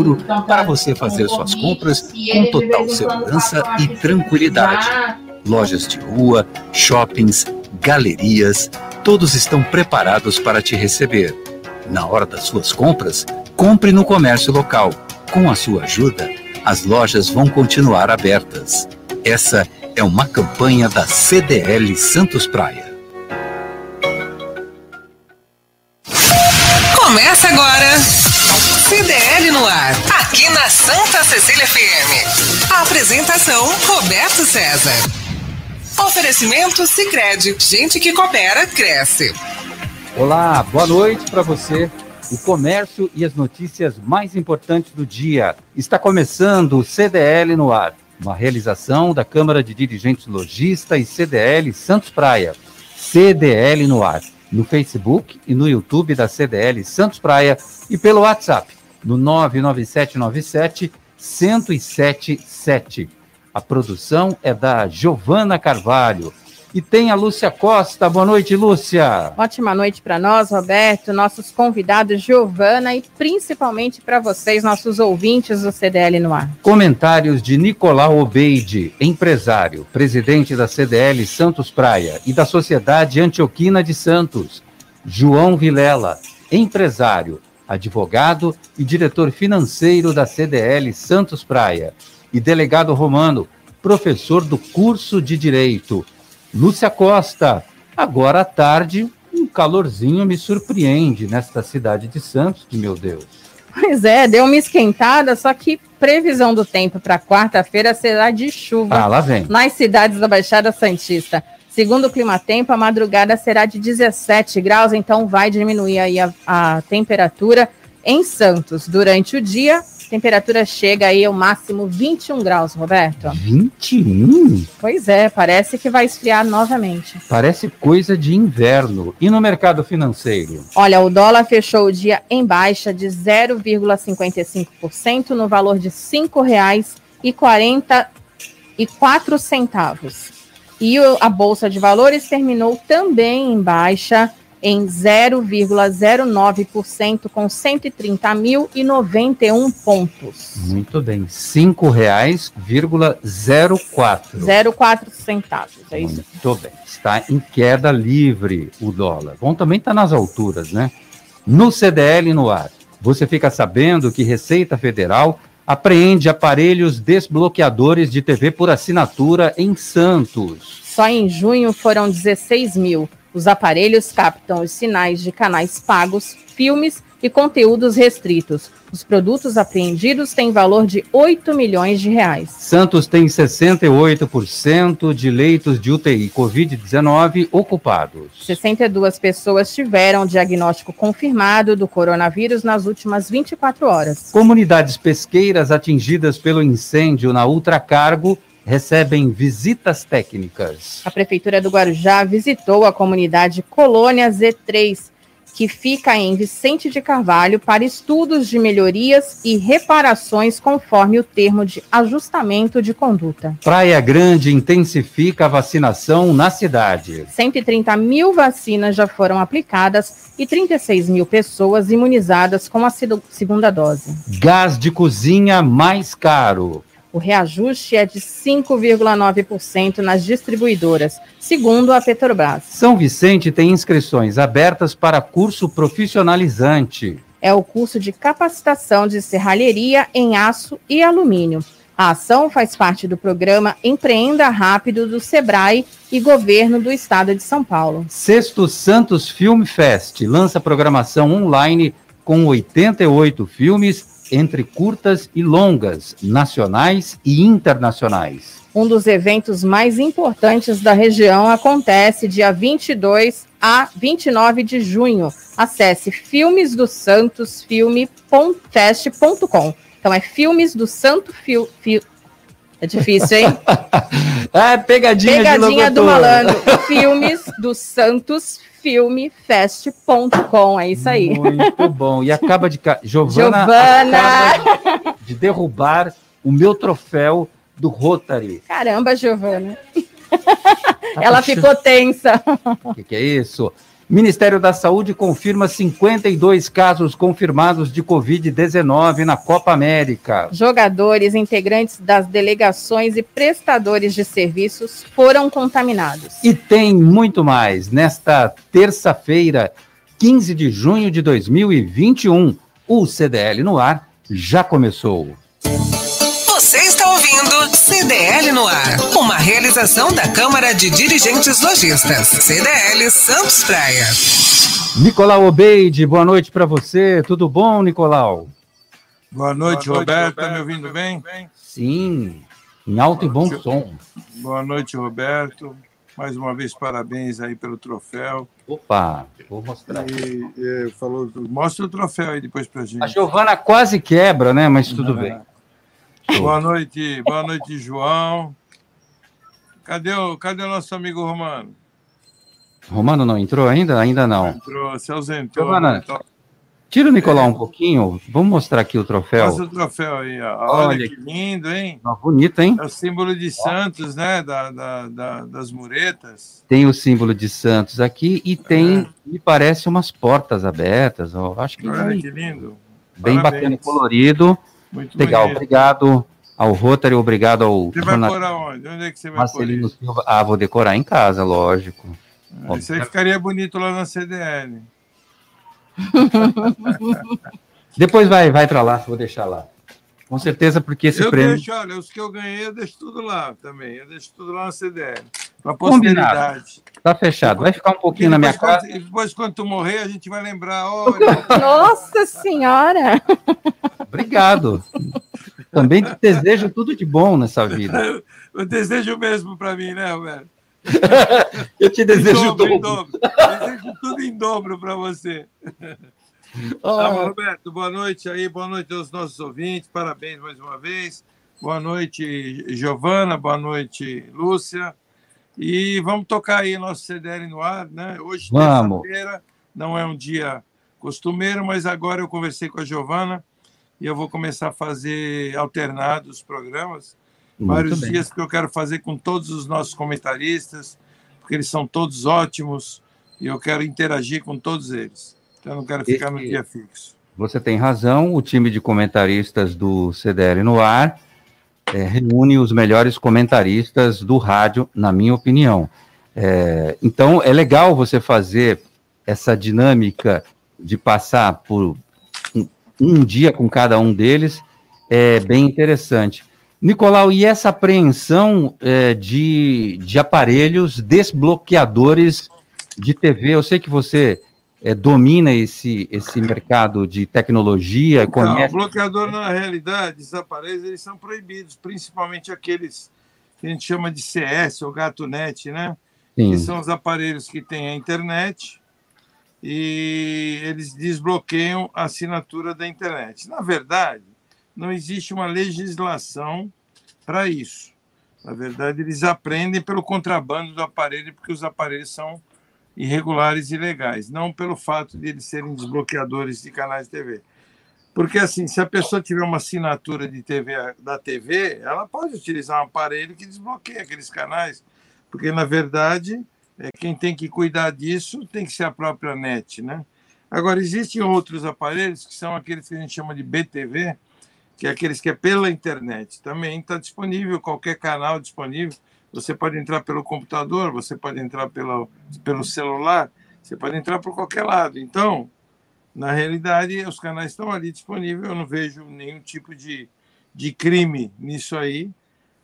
seguro para você fazer suas compras com total segurança e tranquilidade. Lojas de rua, shoppings, galerias, todos estão preparados para te receber. Na hora das suas compras, compre no comércio local. Com a sua ajuda, as lojas vão continuar abertas. Essa é uma campanha da CDL Santos Praia. Começa agora. CDL no ar, aqui na Santa Cecília FM. Apresentação Roberto César. Oferecimento Sicredi, gente que coopera cresce. Olá, boa noite para você. O comércio e as notícias mais importantes do dia. Está começando o CDL no ar, uma realização da Câmara de Dirigentes Logista e CDL Santos Praia. CDL no ar no Facebook e no YouTube da CDL Santos Praia e pelo WhatsApp no 99797 1077. A produção é da Giovana Carvalho. E tem a Lúcia Costa. Boa noite, Lúcia. Ótima noite para nós, Roberto, nossos convidados, Giovana, e principalmente para vocês, nossos ouvintes do CDL no ar. Comentários de Nicolau Obeide, empresário, presidente da CDL Santos Praia e da Sociedade Antioquina de Santos. João Vilela, empresário, advogado e diretor financeiro da CDL Santos Praia. E delegado Romano, professor do curso de Direito. Lúcia Costa, agora à tarde, um calorzinho me surpreende nesta cidade de Santos, que meu Deus. Pois é, deu uma esquentada, só que previsão do tempo para quarta-feira será de chuva ah, lá vem. nas cidades da Baixada Santista. Segundo o Clima Tempo, a madrugada será de 17 graus, então vai diminuir aí a, a temperatura em Santos. Durante o dia, temperatura chega aí ao máximo 21 graus, Roberto. 21? Pois é, parece que vai esfriar novamente. Parece coisa de inverno. E no mercado financeiro? Olha, o dólar fechou o dia em baixa de 0,55% no valor de R$ 5,44 centavos. E a bolsa de valores terminou também em baixa em 0,09% com 130.091 pontos. Muito bem, R$ 5,04. 04 centavos, é isso. Muito bem, está em queda livre o dólar. Bom, também está nas alturas, né? No CDL no ar, você fica sabendo que Receita Federal apreende aparelhos desbloqueadores de TV por assinatura em Santos. Só em junho foram 16 mil. Os aparelhos captam os sinais de canais pagos, filmes e conteúdos restritos. Os produtos apreendidos têm valor de 8 milhões de reais. Santos tem 68% de leitos de UTI Covid-19 ocupados. 62 pessoas tiveram diagnóstico confirmado do coronavírus nas últimas 24 horas. Comunidades pesqueiras atingidas pelo incêndio na Ultracargo recebem visitas técnicas. A Prefeitura do Guarujá visitou a comunidade Colônia Z3, que fica em Vicente de Carvalho, para estudos de melhorias e reparações conforme o termo de ajustamento de conduta. Praia Grande intensifica a vacinação na cidade. 130 mil vacinas já foram aplicadas e 36 mil pessoas imunizadas com a segunda dose. Gás de cozinha mais caro. O reajuste é de 5,9% nas distribuidoras, segundo a Petrobras. São Vicente tem inscrições abertas para curso profissionalizante. É o curso de capacitação de serralheria em aço e alumínio. A ação faz parte do programa Empreenda Rápido do Sebrae e Governo do Estado de São Paulo. Sexto Santos Film Fest lança programação online com 88 filmes entre curtas e longas, nacionais e internacionais. Um dos eventos mais importantes da região acontece dia 22 a 29 de junho. Acesse filmes do Santos filme.fest.com. Então é filmes do Santo Fil... É difícil, hein? é pegadinha, pegadinha do malandro. Filmes do Santos filmefest.com. É isso aí. Muito bom. E acaba de. Giovana, Giovana. Acaba de derrubar o meu troféu do Rotary. Caramba, Giovana. Ela ficou tensa. O que, que, é isso? Ministério da Saúde confirma 52 casos confirmados de Covid-19 na Copa América. Jogadores, integrantes das delegações e prestadores de serviços foram contaminados. E tem muito mais. Nesta terça-feira, 15 de junho de 2021, o CDL no ar já começou. CDL no ar, uma realização da Câmara de Dirigentes Lojistas, CDL Santos Praia. Nicolau Obeide, boa noite para você. Tudo bom, Nicolau? Boa noite, boa noite Roberto. Está me ouvindo bem? Sim, em alto e bom som. Boa noite, Roberto. Mais uma vez, parabéns aí pelo troféu. Opa, vou mostrar. E, e, falou, mostra o troféu aí depois pra gente. A Giovana quase quebra, né? Mas tudo bem. Boa noite, boa noite, João. Cadê o, cadê o nosso amigo Romano? Romano não entrou ainda? Ainda não. Entrou, se ausentou. Giovana, então... tira o Nicolau um pouquinho. Vamos mostrar aqui o troféu. O troféu aí, ó. Olha, Olha que lindo, hein? Ó, bonito, hein? É o símbolo de Santos, né? Da, da, da, das muretas. Tem o símbolo de Santos aqui e tem, é. me parece, umas portas abertas. Acho que Olha que lindo. Bem Parabéns. bacana, colorido. Muito Legal, bonito. obrigado ao Rotary, obrigado ao. Você vai decorar onde? Onde é que você vai Marcelino Silva. Ah, vou decorar em casa, lógico. Ah, isso aí ficaria bonito lá na CDL. Depois vai, vai para lá, vou deixar lá. Com certeza, porque esse eu prêmio. Deixo, olha, os que eu ganhei, eu deixo tudo lá também. Eu deixo tudo lá na CDL. Para posteridade. Tá fechado. Vai ficar um pouquinho na minha casa. Quando, depois, quando tu morrer, a gente vai lembrar. Olha, Nossa Senhora! Obrigado. Também te desejo tudo de bom nessa vida. Eu desejo mesmo para mim, né, Roberto? Eu te desejo em dobro. Em dobro. Desejo tudo em dobro para você. Oh. Tá, Roberto, boa noite aí, boa noite aos nossos ouvintes, parabéns mais uma vez. Boa noite, Giovana, boa noite, Lúcia. E vamos tocar aí nosso CDL no ar, né? Hoje, terça-feira, não é um dia costumeiro, mas agora eu conversei com a Giovana e eu vou começar a fazer alternados programas. Muito vários bem. dias que eu quero fazer com todos os nossos comentaristas, porque eles são todos ótimos e eu quero interagir com todos eles. Então, eu não quero ficar no dia fixo. Você tem razão, o time de comentaristas do CDL no ar é, reúne os melhores comentaristas do rádio, na minha opinião. É, então, é legal você fazer essa dinâmica de passar por um, um dia com cada um deles, é bem interessante. Nicolau, e essa apreensão é, de, de aparelhos desbloqueadores de TV? Eu sei que você é, domina esse, esse mercado de tecnologia. Não, conhece... O bloqueador, na realidade, esses aparelhos eles são proibidos, principalmente aqueles que a gente chama de CS ou GatoNet, né? Sim. Que são os aparelhos que têm a internet e eles desbloqueiam a assinatura da internet. Na verdade, não existe uma legislação para isso. Na verdade, eles aprendem pelo contrabando do aparelho, porque os aparelhos são irregulares e ilegais, não pelo fato de eles serem desbloqueadores de canais de TV. Porque, assim, se a pessoa tiver uma assinatura de TV da TV, ela pode utilizar um aparelho que desbloqueia aqueles canais, porque, na verdade, é, quem tem que cuidar disso tem que ser a própria NET, né? Agora, existem outros aparelhos que são aqueles que a gente chama de BTV, que é aqueles que é pela internet. Também está disponível, qualquer canal disponível. Você pode entrar pelo computador, você pode entrar pelo, pelo celular, você pode entrar por qualquer lado. Então, na realidade, os canais estão ali disponíveis, eu não vejo nenhum tipo de, de crime nisso aí,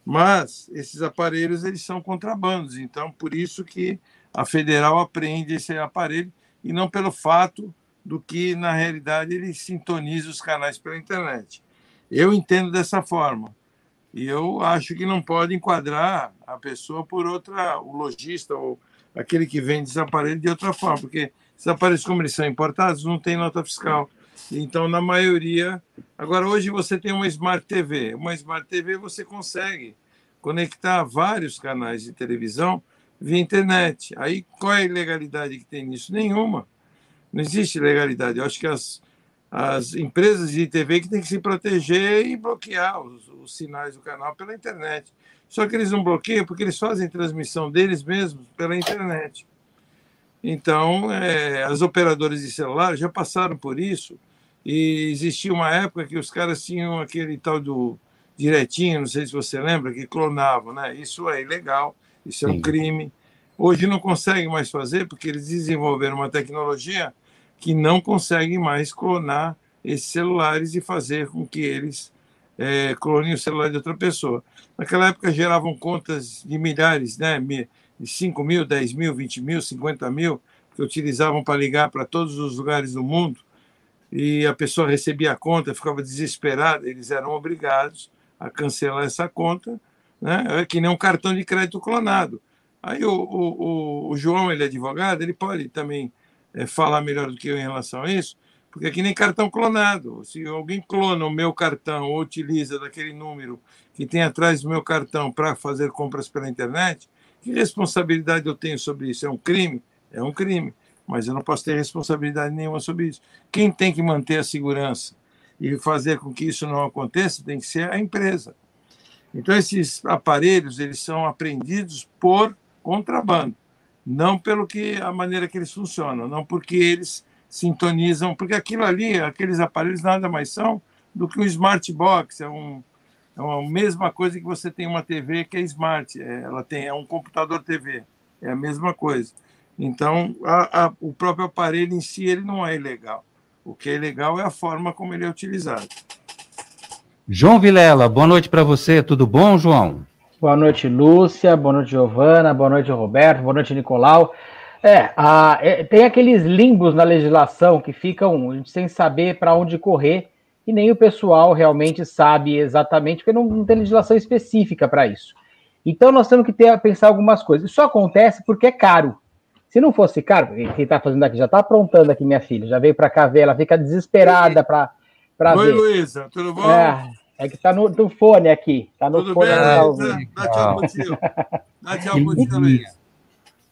mas esses aparelhos eles são contrabandos, então por isso que a federal apreende esse aparelho e não pelo fato do que na realidade ele sintoniza os canais pela internet. Eu entendo dessa forma. E eu acho que não pode enquadrar a pessoa por outra, o lojista ou aquele que vende esse aparelho de outra forma, porque esses aparelhos, como eles são importados, não tem nota fiscal. Então, na maioria. Agora, hoje você tem uma Smart TV. Uma Smart TV você consegue conectar vários canais de televisão via internet. Aí, qual é a ilegalidade que tem nisso? Nenhuma. Não existe legalidade. Eu acho que as, as empresas de TV que têm que se proteger e bloquear os, os, sinais do canal pela internet. Só que eles não bloqueiam porque eles fazem transmissão deles mesmos pela internet. Então, é, as operadoras de celular já passaram por isso, e existia uma época que os caras tinham aquele tal do direitinho, não sei se você lembra, que clonavam, né? Isso é ilegal, isso é um crime. Hoje não conseguem mais fazer porque eles desenvolveram uma tecnologia que não consegue mais clonar esses celulares e fazer com que eles é, clonem o celular de outra pessoa. Naquela época geravam contas de milhares, né? de 5 mil, 10 mil, 20 mil, 50 mil, que utilizavam para ligar para todos os lugares do mundo, e a pessoa recebia a conta, ficava desesperada, eles eram obrigados a cancelar essa conta, né? é que nem um cartão de crédito clonado. Aí o, o, o João, ele é advogado, ele pode também falar melhor do que eu em relação a isso, porque é que nem cartão clonado. Se alguém clona o meu cartão ou utiliza daquele número que tem atrás do meu cartão para fazer compras pela internet, que responsabilidade eu tenho sobre isso? É um crime? É um crime, mas eu não posso ter responsabilidade nenhuma sobre isso. Quem tem que manter a segurança e fazer com que isso não aconteça tem que ser a empresa. Então, esses aparelhos eles são apreendidos por contrabando, não pelo que a maneira que eles funcionam, não porque eles sintonizam, porque aquilo ali, aqueles aparelhos nada mais são do que um smart box, é um é a mesma coisa que você tem uma TV que é smart, é, ela tem é um computador TV, é a mesma coisa. Então, a, a, o próprio aparelho em si ele não é ilegal. O que é ilegal é a forma como ele é utilizado. João Vilela, boa noite para você. Tudo bom, João? Boa noite, Lúcia. Boa noite, Giovana. Boa noite, Roberto. Boa noite, Nicolau. É, a, é, tem aqueles limbos na legislação que ficam sem saber para onde correr e nem o pessoal realmente sabe exatamente, porque não, não tem legislação específica para isso. Então nós temos que ter, pensar algumas coisas. Isso acontece porque é caro. Se não fosse caro, quem está fazendo aqui já está aprontando aqui, minha filha, já veio para cá ver, ela fica desesperada para ver. Oi, Luísa, tudo bom? É, é que está no, no, fone aqui. Tá no tudo fone. bem, tá Luísa? Dá tchau pro tio. Dá tchau pro tio, Luísa.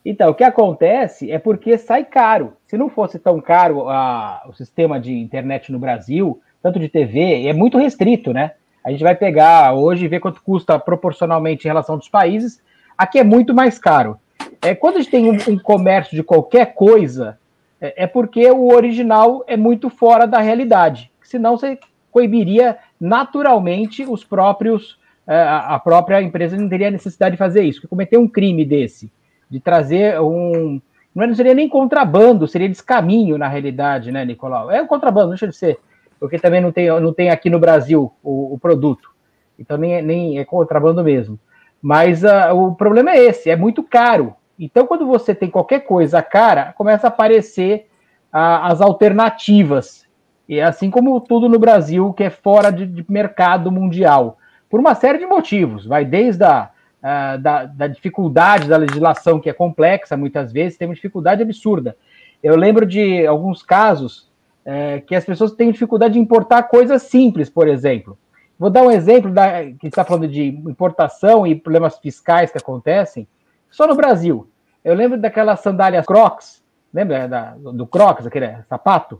Então, o que acontece é porque sai caro. Se não fosse tão caro a, o sistema de internet no Brasil, tanto de TV, é muito restrito, né? A gente vai pegar hoje e ver quanto custa proporcionalmente em relação dos países. Aqui é muito mais caro. É, quando a gente tem um, um comércio de qualquer coisa, é, é, porque o original é muito fora da realidade. Senão você coibiria naturalmente os próprios. É, a própria empresa não teria necessidade de fazer isso. Que cometer um crime desse, de trazer um. Não seria nem contrabando, seria descaminho na realidade, né, Nicolau? É um contrabando, deixa de ser. Porque também não tem, não tem aqui no Brasil o, o produto. Então nem, é, nem é contrabando mesmo. Mas uh, o problema é esse, é muito caro. Então, quando você tem qualquer coisa cara, começa a aparecer uh, as alternativas. E é assim como tudo no Brasil, que é fora de, de mercado mundial. Por uma série de motivos. Vai desde a da, da, dificuldade da legislação, que é complexa muitas vezes, tem uma dificuldade absurda. Eu lembro de alguns casos uh, que as pessoas têm dificuldade de importar coisas simples, por exemplo. Vou dar um exemplo da, que está falando de importação e problemas fiscais que acontecem só no Brasil. Eu lembro daquelas sandálias Crocs, lembra da, do Crocs, aquele sapato?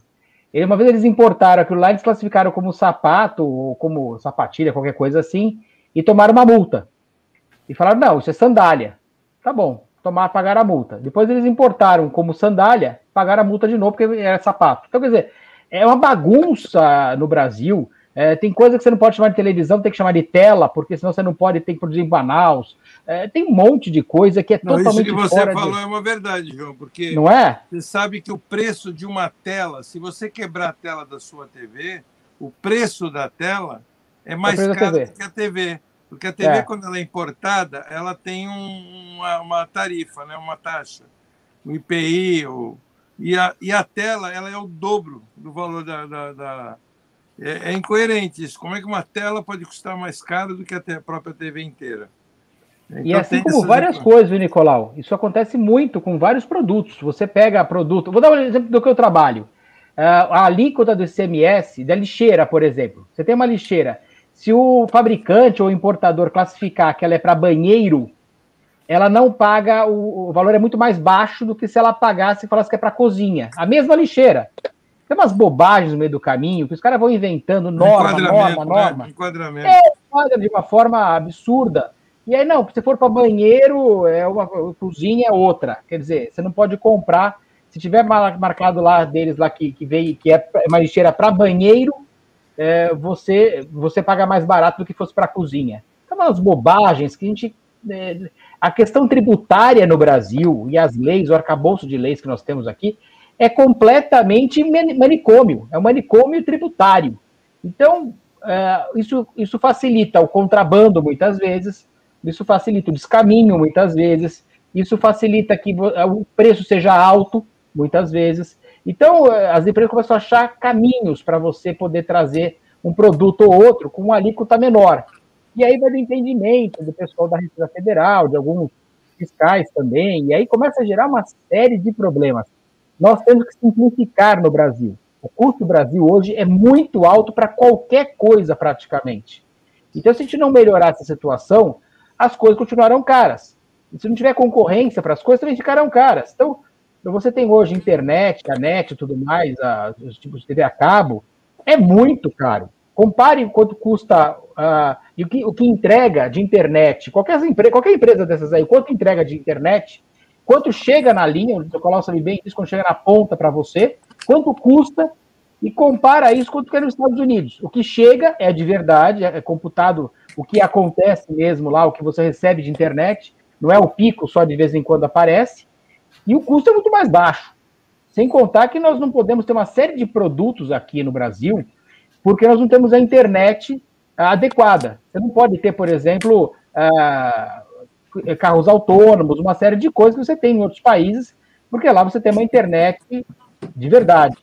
Ele, uma vez eles importaram aquilo lá, eles classificaram como sapato ou como sapatilha, qualquer coisa assim, e tomaram uma multa. E falaram, não, isso é sandália. Tá bom, tomar, pagar a multa. Depois eles importaram como sandália, pagaram a multa de novo, porque era sapato. Então, quer dizer, é uma bagunça no Brasil é, tem coisa que você não pode chamar de televisão, tem que chamar de tela, porque senão você não pode ter que produzir em Manaus. É, tem um monte de coisa que é não, totalmente Isso que você falou de... é uma verdade, João, porque não é? você sabe que o preço de uma tela, se você quebrar a tela da sua TV, o preço da tela é mais é caro do que a TV. Porque a TV, é. quando ela é importada, ela tem um, uma, uma, tarifa, né? uma taxa, um IPI, ou... e, a, e a tela ela é o dobro do valor da, da, da é, é, incoerente isso. Como é que uma tela pode custar mais caro do que a própria TV inteira? Então, e assim como várias coisas, Nicolau, isso acontece muito com vários produtos. Você pega produto. Vou dar um exemplo do que eu trabalho. Uh, a alíquota do ICMS da lixeira, por exemplo. Você tem uma lixeira. Se o fabricante ou importador classificar que ela é para banheiro, ela não paga, o, o, valor é muito mais baixo do que se ela pagasse e falasse que é para cozinha. A mesma lixeira. Tem umas bobagens no meio do caminho que os caras vão inventando norma, norma, norma. Né? Enquadramento. É, de uma forma absurda. E aí, não, se for para banheiro, é uma cozinha é outra. Quer dizer, você não pode comprar se tiver marcado lá deles lá que, que veio, que é uma lixeira para banheiro, é, você, você paga mais barato do que fosse para cozinha. Então, umas bobagens que a gente. É, a questão tributária no Brasil e as leis, o arcabouço de leis que nós temos aqui, é completamente manicômio, é um manicômio tributário. Então, é, isso, isso facilita o contrabando muitas vezes, isso facilita o descaminho muitas vezes, isso facilita que o preço seja alto muitas vezes. Então, é, as empresas começam a achar caminhos para você poder trazer um produto ou outro com uma alíquota menor. E aí vai do entendimento do pessoal da Receita Federal, de alguns fiscais também, e aí começa a gerar uma série de problemas. Nós temos que simplificar no Brasil. O custo do Brasil hoje é muito alto para qualquer coisa, praticamente. Então, se a gente não melhorar essa situação, as coisas continuarão caras. E se não tiver concorrência para as coisas, também ficarão caras. Então, você tem hoje internet, a net e tudo mais, a, os tipos de TV a cabo, é muito caro. Compare quanto custa uh, e o que, o que entrega de internet. Qualquer, qualquer empresa dessas aí, quanto entrega de internet, quanto chega na linha, o Nicolau sabe bem disso, quando chega na ponta para você, quanto custa, e compara isso com o que é nos Estados Unidos. O que chega é de verdade, é computado o que acontece mesmo lá, o que você recebe de internet, não é o pico só de vez em quando aparece, e o custo é muito mais baixo. Sem contar que nós não podemos ter uma série de produtos aqui no Brasil porque nós não temos a internet adequada. Você não pode ter, por exemplo, uh, carros autônomos, uma série de coisas que você tem em outros países, porque lá você tem uma internet de verdade,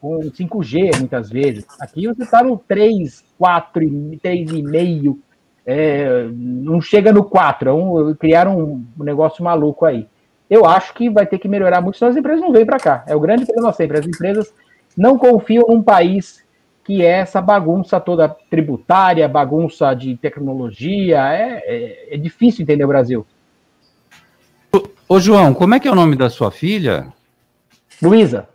com 5G muitas vezes. Aqui você está no 3, 4, 3,5, é, não chega no 4, é um, criaram um negócio maluco aí. Eu acho que vai ter que melhorar muito, senão as empresas não vêm para cá. É o grande problema sempre. As empresas não confiam num país que é essa bagunça toda tributária, bagunça de tecnologia. É, é, é difícil entender o Brasil. Ô, ô, João, como é que é o nome da sua filha? Luísa.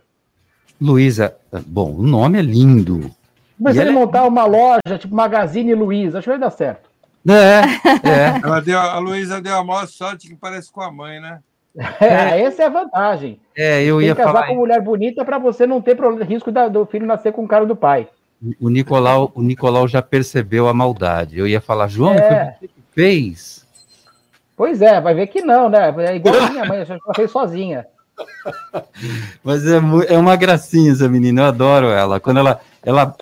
Luísa, bom, o nome é lindo. Mas se ele é... montar uma loja, tipo Magazine Luiza, acho que vai dar certo. É, é. Ela deu, a Luísa deu a maior sorte que parece com a mãe, né? É, essa é a vantagem. É, eu ia Tem que casar falar... com mulher bonita para você não ter risco da, do filho nascer com o cara do pai. O Nicolau, o Nicolau já percebeu a maldade. Eu ia falar, João, é. foi você que fez? Pois é, vai ver que não, né? É igual a minha mãe, ela fez sozinha. Mas é, é uma gracinha essa menina, eu adoro ela. Quando ela, ela,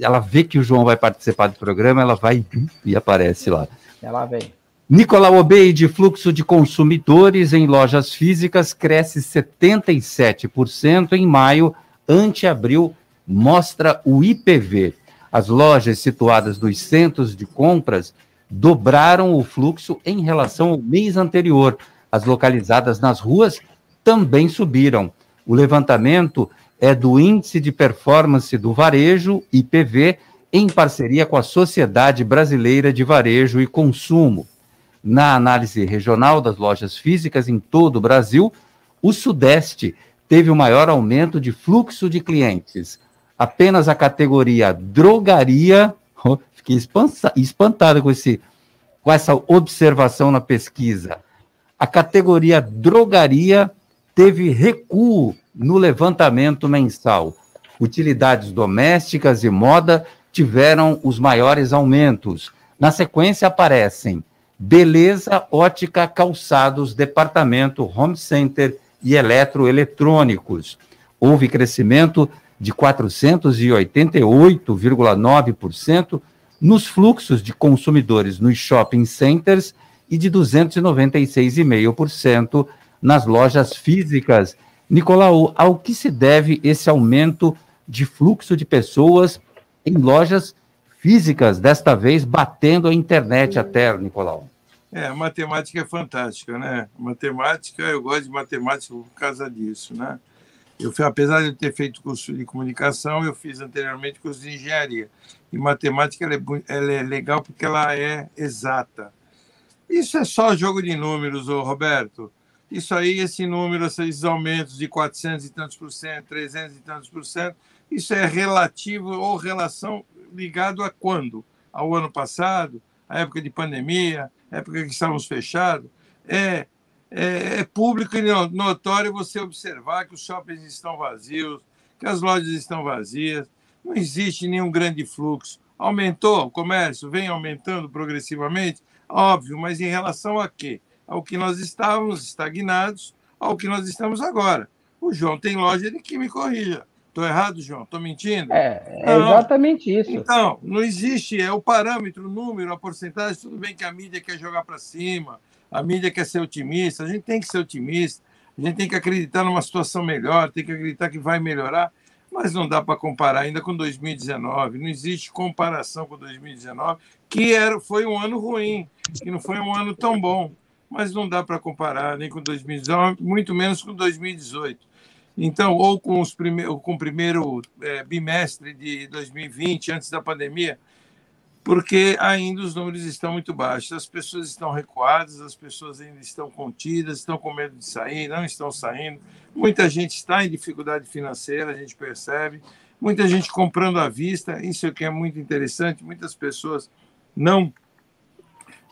ela vê que o João vai participar do programa, ela vai e aparece lá. Ela vem. Nicolau Obeide, fluxo de consumidores em lojas físicas cresce 77% em maio, ante abril mostra o IPV. As lojas situadas nos centros de compras dobraram o fluxo em relação ao mês anterior. As localizadas nas ruas também subiram. O levantamento é do Índice de Performance do Varejo, IPV, em parceria com a Sociedade Brasileira de Varejo e Consumo. Na análise regional das lojas físicas em todo o Brasil, o Sudeste teve o maior aumento de fluxo de clientes apenas a categoria drogaria, oh, fiquei espantado com, esse, com essa observação na pesquisa. A categoria drogaria teve recuo no levantamento mensal. Utilidades domésticas e moda tiveram os maiores aumentos. Na sequência aparecem beleza, ótica, calçados, departamento, home center e eletroeletrônicos. Houve crescimento de 488,9% nos fluxos de consumidores nos shopping centers e de 296,5% nas lojas físicas. Nicolau, ao que se deve esse aumento de fluxo de pessoas em lojas físicas, desta vez batendo a internet até, Nicolau? É, a matemática é fantástica, né? Matemática, eu gosto de matemática por causa disso, né? Eu, apesar de ter feito curso de comunicação, eu fiz anteriormente curso de engenharia. E matemática ela é, ela é legal porque ela é exata. Isso é só jogo de números, Roberto. Isso aí, esse número, esses aumentos de 400 e tantos por cento, 300 e tantos por cento, isso é relativo ou relação ligado a quando? Ao ano passado, à época de pandemia, época que estávamos fechados. É é, é público e notório você observar que os shoppings estão vazios, que as lojas estão vazias, não existe nenhum grande fluxo. Aumentou o comércio, vem aumentando progressivamente, óbvio, mas em relação a quê? Ao que nós estávamos estagnados, ao que nós estamos agora. O João tem loja, ele que me corrija. Estou errado, João? Estou mentindo? É, é exatamente isso. Então, não existe, é o parâmetro, o número, a porcentagem. Tudo bem que a mídia quer jogar para cima, a mídia quer ser otimista, a gente tem que ser otimista, a gente tem que acreditar numa situação melhor, tem que acreditar que vai melhorar mas não dá para comparar ainda com 2019. Não existe comparação com 2019, que era, foi um ano ruim, que não foi um ano tão bom. Mas não dá para comparar nem com 2019, muito menos com 2018. Então, ou com, os prime com o primeiro é, bimestre de 2020, antes da pandemia, porque ainda os números estão muito baixos. As pessoas estão recuadas, as pessoas ainda estão contidas, estão com medo de sair, não estão saindo. Muita gente está em dificuldade financeira, a gente percebe. Muita gente comprando à vista, isso é que é muito interessante. Muitas pessoas não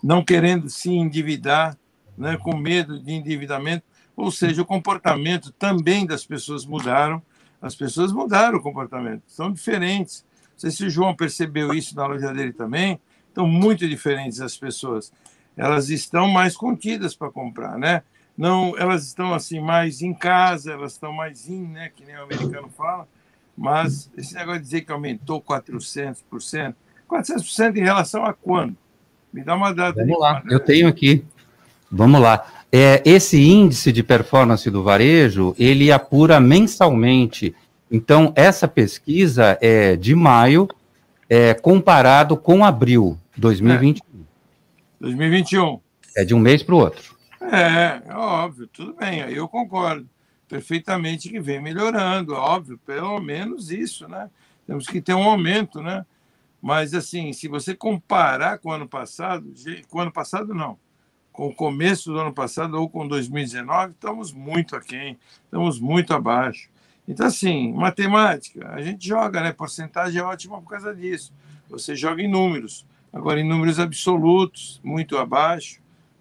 não querendo se endividar, né, com medo de endividamento. Ou seja, o comportamento também das pessoas mudaram. As pessoas mudaram o comportamento, são diferentes sei se o João percebeu isso na loja dele também. Estão muito diferentes as pessoas. Elas estão mais contidas para comprar, né? Não, elas estão assim mais em casa, elas estão mais in, né? Que nem o americano fala. Mas esse negócio de dizer que aumentou 400%, 400% em relação a quando? Me dá uma data. Vamos lá, eu tenho aqui. Vamos lá. É, esse índice de performance do varejo, ele apura mensalmente então, essa pesquisa é de maio, é, comparado com abril 2021. É. 2021. É de um mês para o outro. É, é, óbvio, tudo bem, aí eu concordo perfeitamente que vem melhorando, óbvio, pelo menos isso, né? Temos que ter um aumento, né? Mas, assim, se você comparar com o ano passado, com o ano passado não, com o começo do ano passado ou com 2019, estamos muito aquém, estamos muito abaixo. Então, assim, matemática, a gente joga, né? Porcentagem é ótima por causa disso. Você joga em números. Agora, em números absolutos, muito abaixo.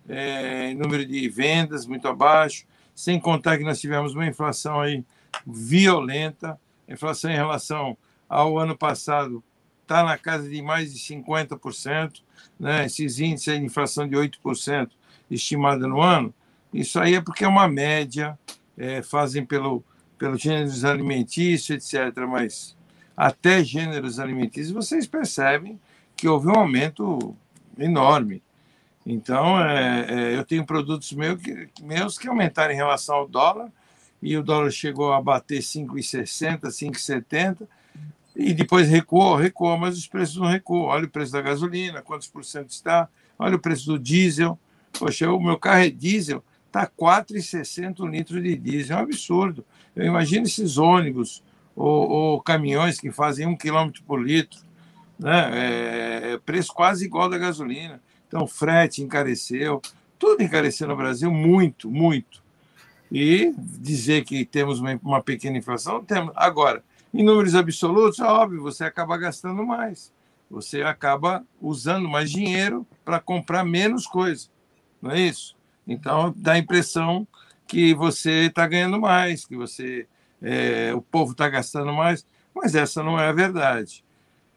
É, em número de vendas, muito abaixo. Sem contar que nós tivemos uma inflação aí violenta. A inflação em relação ao ano passado está na casa de mais de 50%. Né? Esses índices de inflação de 8% estimada no ano, isso aí é porque é uma média, é, fazem pelo pelos gêneros alimentícios, etc. Mas até gêneros alimentícios, vocês percebem que houve um aumento enorme. Então, é, é, eu tenho produtos meus que, meus que aumentaram em relação ao dólar, e o dólar chegou a bater 5,60, 5,70, e depois recuou, recuou, mas os preços não recuam. Olha o preço da gasolina, quantos por cento está, olha o preço do diesel. Poxa, o meu carro é diesel, está 4,60 um litro de diesel, é um absurdo. Eu imagino esses ônibus ou, ou, caminhões que fazem um quilômetro por litro, né? É, é preço quase igual da gasolina. Então, frete encareceu, tudo encareceu no Brasil muito, muito. E dizer que temos uma, uma pequena inflação, temos. Agora, em números absolutos, é óbvio, você acaba gastando mais. Você acaba usando mais dinheiro para comprar menos coisa. Não é isso? Então, dá a impressão que você está ganhando mais, que você é, o povo está gastando mais, mas essa não é a verdade.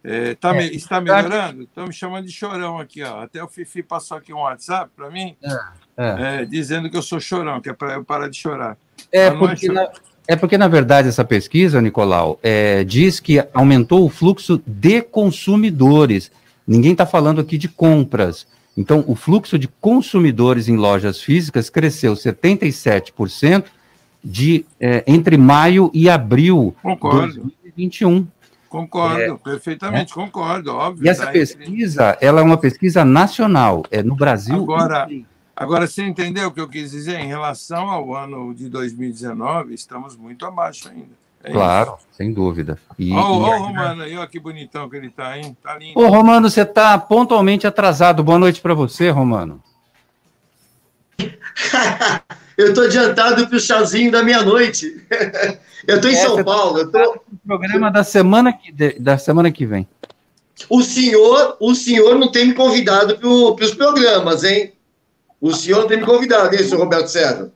É, tá, é, está melhorando? Estão me chamando de chorão aqui. Ó. Até o Fifi passou aqui um WhatsApp para mim, é, é. é, dizendo que eu sou chorão, que é para eu parar de chorar. É porque, na, é porque, na verdade, essa pesquisa, Nicolau, diz que aumentou o fluxo de consumidores. Ninguém está falando aqui de compras. Então, o fluxo de consumidores em lojas físicas cresceu 77% de, é, entre maio e abril concordo. de 2021. Concordo, é, perfeitamente, é. concordo, óbvio. E essa pesquisa, ela é uma pesquisa nacional, é no Brasil. Agora, agora, você entendeu o que eu quis dizer? Em relação ao ano de 2019, estamos muito abaixo ainda. É claro, isso. sem dúvida. E, Olha o Romano aí, olha que bonitão que ele tá, hein? Tá lindo. Ô, Romano, você tá pontualmente atrasado. Boa noite para você, Romano. eu tô adiantado pro chazinho da meia-noite. eu tô em é, São tá Paulo. eu tô... programa da semana, que, da semana que vem. O senhor, o senhor não tem me convidado para os programas, hein? O senhor tem me convidado, hein, senhor Roberto César?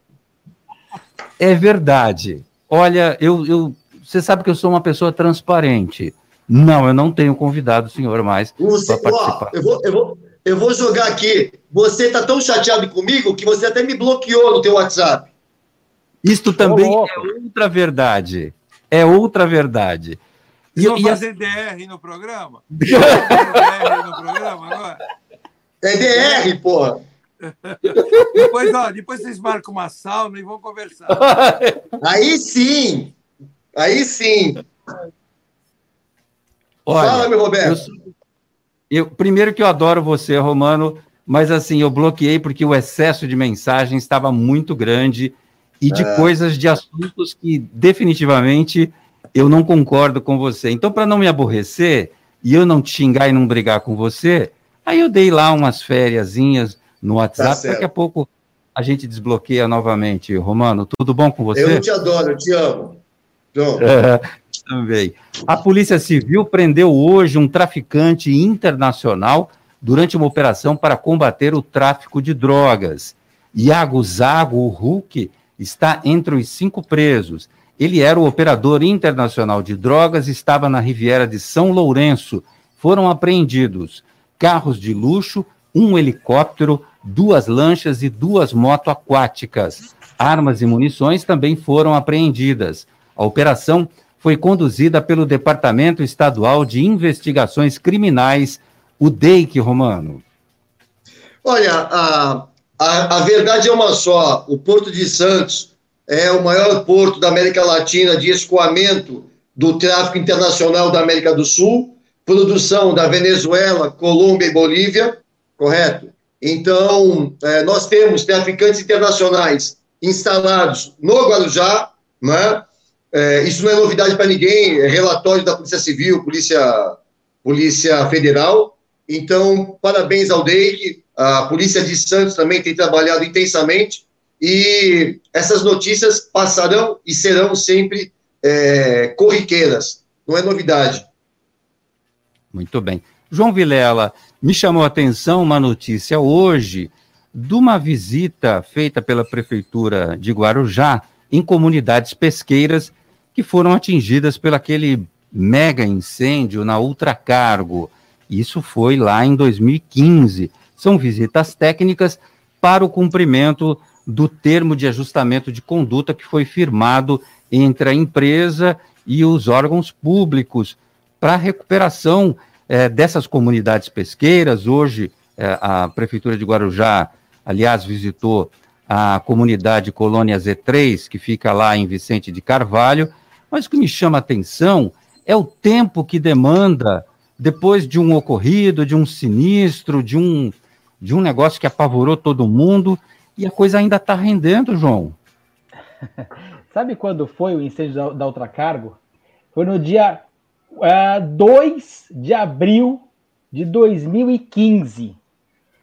É verdade. Olha, eu, eu, você sabe que eu sou uma pessoa transparente. Não, eu não tenho convidado o senhor mais para participar. Ó, eu, vou, eu, vou, eu vou jogar aqui. Você está tão chateado comigo que você até me bloqueou no teu WhatsApp. Isto também é outra verdade. É outra verdade. E vão fazer DR no programa? DR no programa agora? É DR, porra. Depois, ó, depois vocês marcam uma sauna e vão conversar. Aí sim! Aí sim! Olha, Fala, meu Roberto. Eu, eu, primeiro que eu adoro você, Romano, mas assim, eu bloqueei porque o excesso de mensagem estava muito grande e de é. coisas, de assuntos que definitivamente eu não concordo com você. Então, para não me aborrecer e eu não te xingar e não brigar com você, aí eu dei lá umas fériasinhas no WhatsApp. Tá Daqui a pouco a gente desbloqueia novamente. Romano, tudo bom com você? Eu te adoro, eu te amo. É, também. A Polícia Civil prendeu hoje um traficante internacional durante uma operação para combater o tráfico de drogas. Iago Zago Hulk está entre os cinco presos. Ele era o operador internacional de drogas e estava na Riviera de São Lourenço. Foram apreendidos carros de luxo, um helicóptero, duas lanchas e duas motos aquáticas. Armas e munições também foram apreendidas. A operação foi conduzida pelo Departamento Estadual de Investigações Criminais, o DEIC Romano. Olha, a, a, a verdade é uma só: o Porto de Santos é o maior porto da América Latina de escoamento do tráfico internacional da América do Sul, produção da Venezuela, Colômbia e Bolívia, correto? Então, é, nós temos traficantes internacionais instalados no Guarujá, né? É, isso não é novidade para ninguém, é relatório da Polícia Civil, Polícia, Polícia Federal. Então, parabéns ao DEIC, a Polícia de Santos também tem trabalhado intensamente e essas notícias passarão e serão sempre é, corriqueiras, não é novidade. Muito bem. João Vilela, me chamou a atenção uma notícia hoje de uma visita feita pela Prefeitura de Guarujá em comunidades pesqueiras que foram atingidas pelo aquele mega incêndio na Ultracargo. Isso foi lá em 2015. São visitas técnicas para o cumprimento do termo de ajustamento de conduta que foi firmado entre a empresa e os órgãos públicos para recuperação é, dessas comunidades pesqueiras. Hoje, é, a Prefeitura de Guarujá, aliás, visitou a comunidade Colônia Z3, que fica lá em Vicente de Carvalho, mas o que me chama a atenção é o tempo que demanda depois de um ocorrido, de um sinistro, de um, de um negócio que apavorou todo mundo, e a coisa ainda está rendendo, João. Sabe quando foi o incêndio da, da Ultracargo? Foi no dia uh, é, 2 de abril de 2015.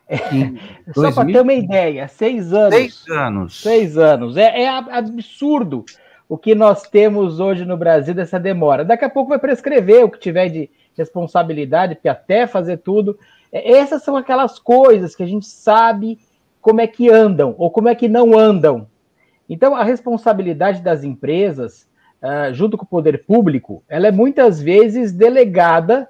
É, só para ter uma ideia, seis anos. Seis anos. Seis anos. É, é, absurdo o que nós temos hoje no Brasil dessa demora. Daqui a pouco vai prescrever o que tiver de responsabilidade, porque até fazer tudo. É, essas são aquelas coisas que a gente sabe como é que andam ou como é que não andam. Então, a responsabilidade das empresas uh, junto com o poder público, ela é muitas vezes delegada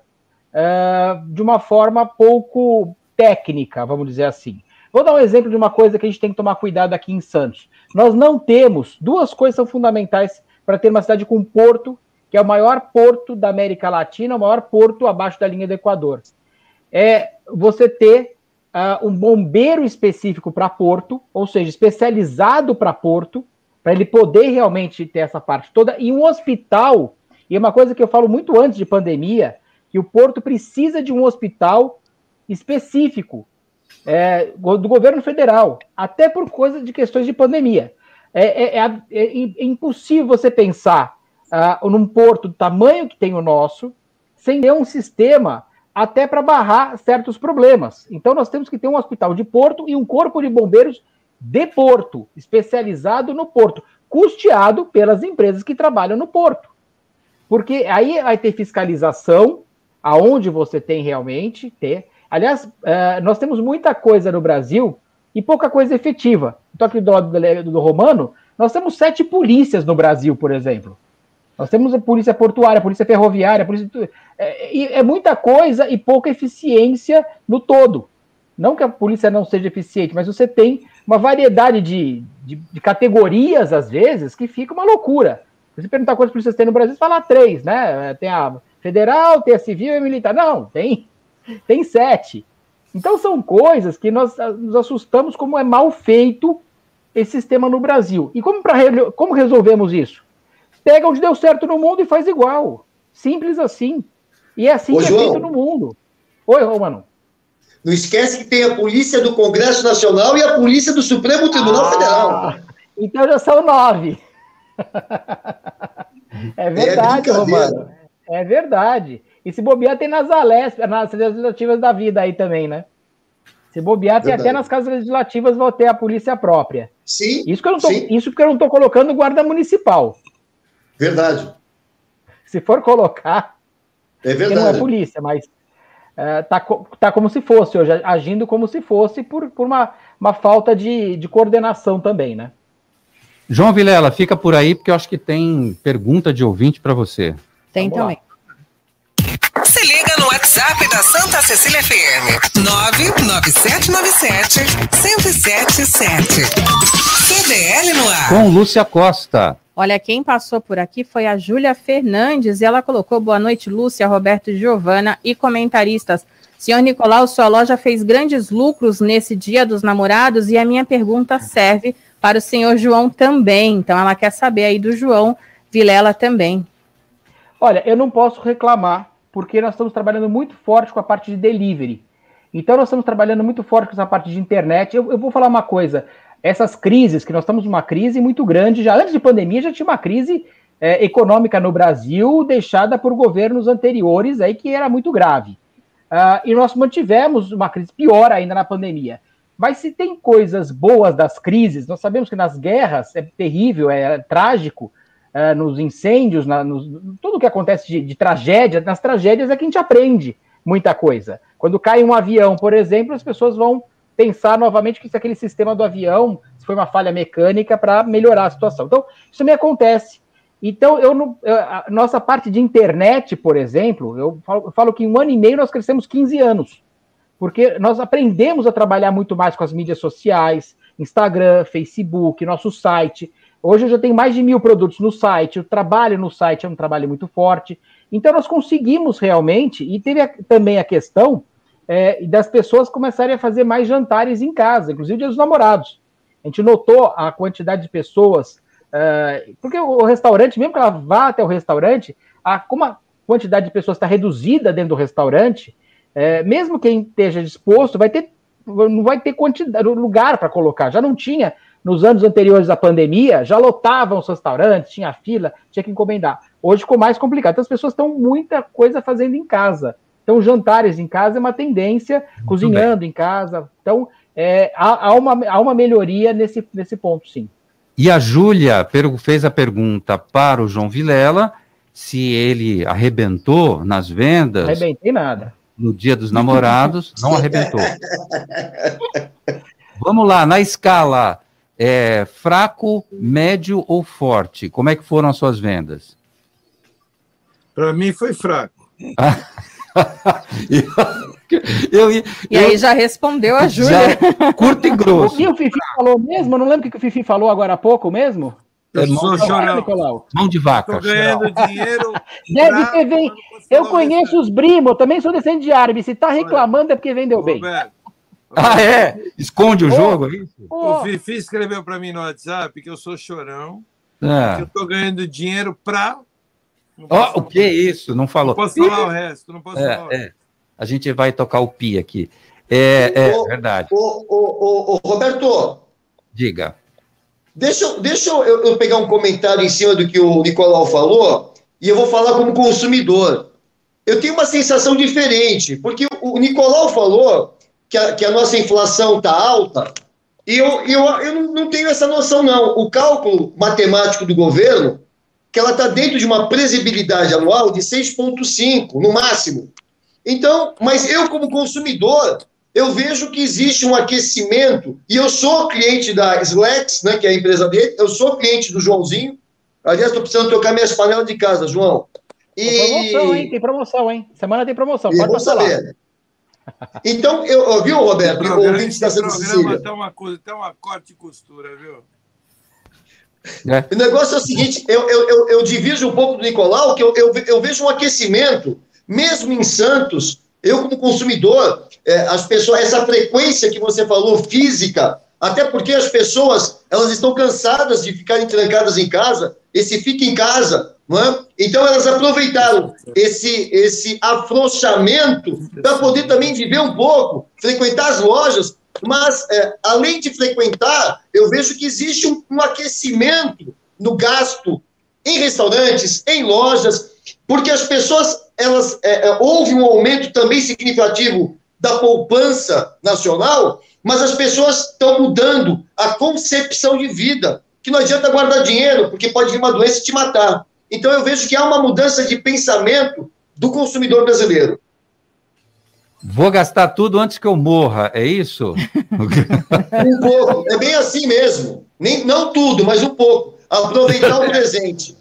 uh, de uma forma pouco técnica, vamos dizer assim. Vou dar um exemplo de uma coisa que a gente tem que tomar cuidado aqui em Santos. Nós não temos, duas coisas são fundamentais para ter uma cidade com porto, que é o maior porto da América Latina, o maior porto abaixo da linha do Equador. É você ter uh, um bombeiro específico para porto, ou seja, especializado para porto, para ele poder realmente ter essa parte toda, e um hospital, e é uma coisa que eu falo muito antes de pandemia, que o Porto precisa de um hospital específico é, do governo federal, até por coisa de questões de pandemia. É, é, é, é impossível você pensar uh, num porto do tamanho que tem o nosso, sem ter um sistema até para barrar certos problemas. Então, nós temos que ter um hospital de porto e um corpo de bombeiros de porto, especializado no porto, custeado pelas empresas que trabalham no porto. Porque aí vai ter fiscalização, aonde você tem realmente ter. Aliás, uh, nós temos muita coisa no Brasil e pouca coisa efetiva. Estou aqui do lado do, do Romano, nós temos sete polícias no Brasil, por exemplo. Nós temos a polícia portuária, a polícia ferroviária, a polícia... É, é, muita coisa e pouca eficiência no todo. Não que a polícia não seja eficiente, mas você tem uma variedade de, de, de categorias, às vezes, que fica uma loucura. Você perguntar quantas polícias tem no Brasil, você fala três, né? Tem a federal, tem a civil e a militar. Não, tem, tem sete. Então são coisas que nós nos assustamos como é mal feito esse sistema no Brasil. E como, pra, como resolvemos isso? Pega onde deu certo no mundo e faz igual. Simples assim. E é assim Ô, que João, é feito no mundo. Oi, Romano. Não esquece que tem a Polícia do Congresso Nacional e a Polícia do Supremo Tribunal ah, Federal. Então já são nove. é verdade, é Romano. É verdade. E se bobear, tem nas Alesp, nas legislativas da vida aí também, né? Se bobear, tem até nas casas legislativas vão ter a polícia própria. Sim. Isso, que eu não tô, isso porque eu não estou colocando guarda municipal. Verdade. Se for colocar, é verdade. não é polícia, mas é, tá, tá como se fosse hoje, agindo como se fosse por, por uma, uma falta de, de coordenação também, né? João Vilela, fica por aí, porque eu acho que tem pergunta de ouvinte para você. Tem Vamos também. Lá. WhatsApp da Santa Cecília FM. 99797 1077. CDL no ar. Com Lúcia Costa. Olha, quem passou por aqui foi a Júlia Fernandes e ela colocou boa noite, Lúcia, Roberto e Giovana e comentaristas. Senhor Nicolau, sua loja fez grandes lucros nesse Dia dos Namorados e a minha pergunta serve para o senhor João também. Então, ela quer saber aí do João Vilela também. Olha, eu não posso reclamar, porque nós estamos trabalhando muito forte com a parte de delivery. Então, nós estamos trabalhando muito forte com essa parte de internet. Eu, eu vou falar uma coisa: essas crises, que nós estamos numa crise muito grande, já antes de pandemia já tinha uma crise é, econômica no Brasil deixada por governos anteriores aí que era muito grave. Uh, e nós mantivemos uma crise pior ainda na pandemia. Mas se tem coisas boas das crises, nós sabemos que nas guerras é terrível, é, trágico, uh, nos incêndios, na, nos, tudo que acontece de, de tragédia, nas tragédias é que a gente aprende muita coisa. Quando cai um avião, por exemplo, as pessoas vão pensar novamente que se aquele sistema do avião se foi uma falha mecânica para melhorar a situação. Então, isso também acontece. Então, eu não, a nossa parte de internet, por exemplo, eu falo, eu falo que em um ano e meio nós crescemos 15 anos, porque nós aprendemos a trabalhar muito mais com as mídias sociais, Instagram, Facebook, nosso site. Hoje eu já tenho mais de mil produtos no site, o trabalho no site é um trabalho muito forte. Então, nós conseguimos realmente, e teve a, também a questão é, das pessoas começarem a fazer mais jantares em casa, inclusive dia dos namorados. A gente notou a quantidade de pessoas, é, porque o restaurante, mesmo que ela vá até o restaurante, a, como a quantidade de pessoas está reduzida dentro do restaurante, é, mesmo quem esteja disposto, vai ter, não vai ter quantidade, lugar para colocar. Já não tinha nos anos anteriores à pandemia, já lotavam os restaurantes, tinha fila, tinha que encomendar. Hoje ficou mais complicado. Então as pessoas estão muita coisa fazendo em casa. Então, jantares em casa é uma tendência, Muito cozinhando bem. em casa. Então, é, há, há, uma, há uma melhoria nesse, nesse ponto, sim. E a Júlia fez a pergunta para o João Vilela se ele arrebentou nas vendas. Não arrebentei nada. No dia dos namorados, não arrebentou. Vamos lá, na escala é, fraco, médio ou forte, como é que foram as suas vendas? Para mim foi fraco. eu, eu, e aí já respondeu a Júlia. Curto e grosso. O que o Fifi falou mesmo? Eu não lembro o que o Fifi falou agora há pouco mesmo? Eu é sou chorão. Mão de vaca. Ganhando dinheiro. Deve ter vem. Eu conheço os brimos, eu também sou descendente de árabe. Se está reclamando é porque vendeu bem. Ah, é? Esconde o jogo? É o Fifi escreveu para mim no WhatsApp que eu sou chorão. É. Que eu estou ganhando dinheiro para Oh, o que é isso? Não falou. Não posso falar o resto, não posso é, falar. É. A gente vai tocar o pi aqui. É, é o, verdade. O, o, o, Roberto. Diga. Deixa, deixa eu, eu, pegar um comentário em cima do que o Nicolau falou e eu vou falar como consumidor. Eu tenho uma sensação diferente, porque o Nicolau falou que a, que a nossa inflação está alta e eu, eu, eu não tenho essa noção, não. O cálculo matemático do governo que ela está dentro de uma previsibilidade anual de 6,5 no máximo. Então, mas eu, como consumidor, eu vejo que existe um aquecimento, e eu sou cliente da Slex, né, que é a empresa dele, eu sou cliente do Joãozinho. Aliás, estou precisando trocar minhas panelas de casa, João. E... Tem promoção, hein? Tem promoção, hein? Semana tem promoção. Pode passar saber. Então, eu, viu, Roberto? O ouvinte da Santa Cecília. Tem uma, coisa, tem uma corte e costura, viu? É. O negócio é o seguinte: eu, eu, eu, eu divido um pouco do Nicolau, que eu, eu, eu vejo um aquecimento, mesmo em Santos, eu, como consumidor, é, as pessoas, essa frequência que você falou, física, até porque as pessoas elas estão cansadas de ficarem trancadas em casa, esse fica em casa, é? Então elas aproveitaram esse, esse afrouxamento para poder também viver um pouco, frequentar as lojas, mas é, além de frequentar, eu vejo que existe um, um aquecimento no gasto em restaurantes, em lojas, porque as pessoas, elas, é, é, houve um aumento também significativo da poupança nacional, mas as pessoas estão mudando a concepção de vida, que não adianta guardar dinheiro, porque pode vir uma doença e te matar. Então eu vejo que há uma mudança de pensamento do consumidor brasileiro. Vou gastar tudo antes que eu morra, é isso? um pouco, é bem assim mesmo. Nem, não tudo, mas um pouco. Aproveitar o presente.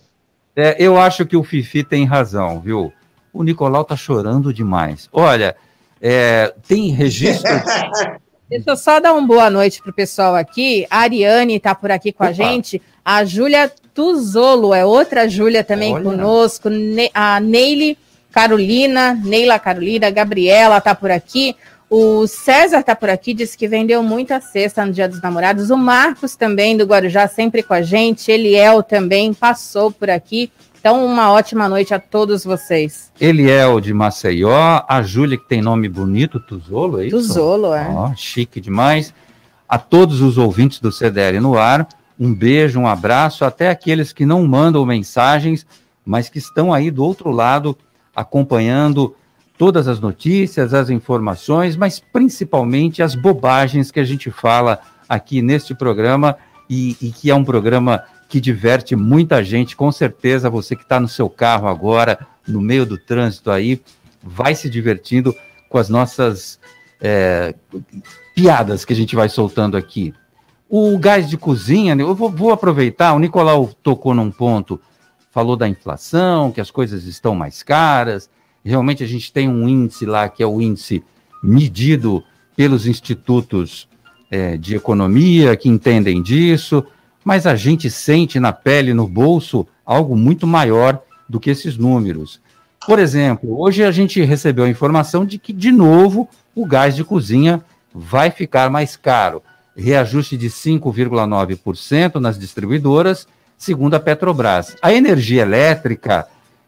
É, eu acho que o Fifi tem razão, viu? O Nicolau tá chorando demais. Olha, é, tem registro. Deixa eu só dar uma boa noite pro pessoal aqui. A Ariane está por aqui com Opa. a gente. A Júlia Tuzolo é outra Júlia também Olha. conosco. A Neile Carolina, Neila Carolina, Gabriela tá por aqui. O César tá por aqui, disse que vendeu muita cesta no Dia dos Namorados. O Marcos também, do Guarujá, sempre com a gente. Eliel também passou por aqui. Então, uma ótima noite a todos vocês. Eliel de Maceió, a Júlia, que tem nome bonito, Tuzolo, é isso? Tuzolo, é. Oh, chique demais. A todos os ouvintes do CDL no ar, um beijo, um abraço, até aqueles que não mandam mensagens, mas que estão aí do outro lado acompanhando todas as notícias, as informações, mas principalmente as bobagens que a gente fala aqui neste programa e, e que é um programa que diverte muita gente. Com certeza, você que está no seu carro agora, no meio do trânsito aí, vai se divertindo com as nossas é, piadas que a gente vai soltando aqui. O gás de cozinha, eu vou, vou aproveitar, o Nicolau tocou num ponto falou da inflação, que as coisas estão mais caras. Realmente a gente tem um índice lá que é o índice medido pelos institutos é, de economia que entendem disso, mas a gente sente na pele, no bolso, algo muito maior do que esses números. Por exemplo, hoje a gente recebeu a informação de que, de novo, o gás de cozinha vai ficar mais caro. Reajuste de 5,9% nas distribuidoras segundo a Petrobras. A energia elétrica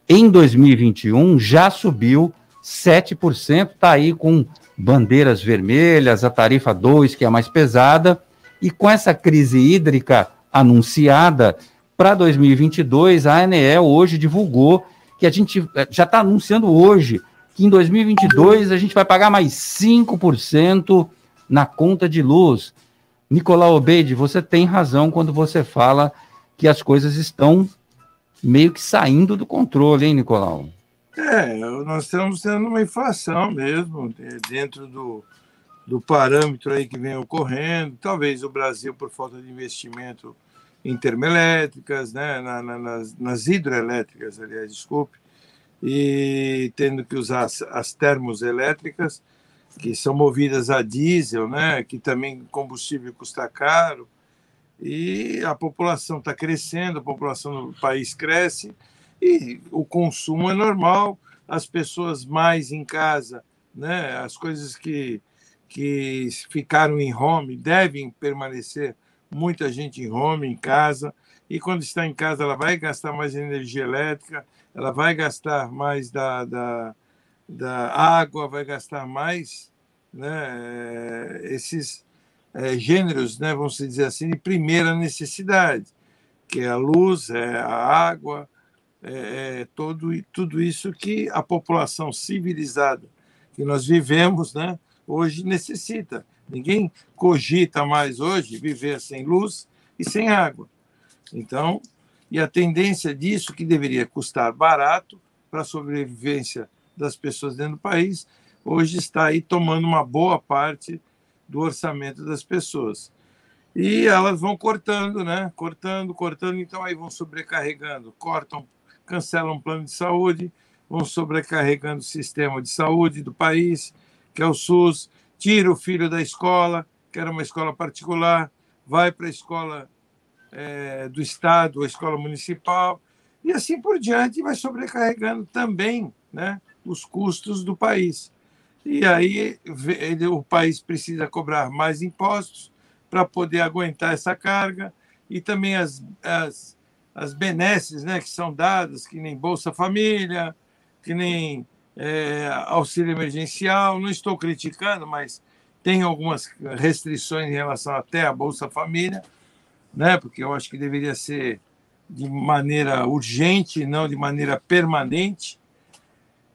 em 2021 já subiu 7%, está aí com bandeiras vermelhas, a tarifa 2, que é a mais pesada, e com essa crise hídrica anunciada para 2022, a ANEEL hoje divulgou que a gente eh, já está anunciando hoje que em 2022 a gente vai pagar mais 5% na conta de luz. Nicolau Obeide, você tem razão quando você fala que as coisas estão meio que saindo do controle, hein, Nicolau? É, nós estamos tendo uma inflação mesmo, dentro do, do parâmetro aí que vem ocorrendo. Talvez o Brasil, por falta de investimento em termoelétricas, né, na, na, nas, nas, hidroelétricas, aliás, desculpe, e tendo que usar as, as termoelétricas, que são movidas a diesel, né, que também combustível custa caro, e a população está crescendo, a população do país cresce e o consumo é normal, as pessoas mais em casa, né, as coisas que, que ficaram em home devem permanecer, muita gente em home, em casa, e quando está em casa ela vai gastar mais energia elétrica, ela vai gastar mais da, da, da água, vai gastar mais né, esses é, gêneros, né, vamos dizer assim, de primeira necessidade, que é a luz, é a água, é, é todo, tudo isso que a população civilizada que nós vivemos né, hoje necessita. Ninguém cogita mais hoje viver sem luz e sem água. Então, e a tendência disso, que deveria custar barato para a sobrevivência das pessoas dentro do país, hoje está aí tomando uma boa parte do orçamento das pessoas. E elas vão cortando, né? Cortando, cortando, então aí vão sobrecarregando, cortam, cancelam o plano de saúde, vão sobrecarregando o sistema de saúde do país, que é o SUS, tira o filho da escola, que era uma escola particular, vai para a escola é, do Estado, a escola municipal, e assim por diante, vai sobrecarregando também né, os custos do país. E aí o país precisa cobrar mais impostos para poder aguentar essa carga, e também as, as, as benesses né, que são dadas, que nem Bolsa Família, que nem é, auxílio emergencial. Não estou criticando, mas tem algumas restrições em relação até à Bolsa Família, né? porque eu acho que deveria ser de maneira urgente, não de maneira permanente,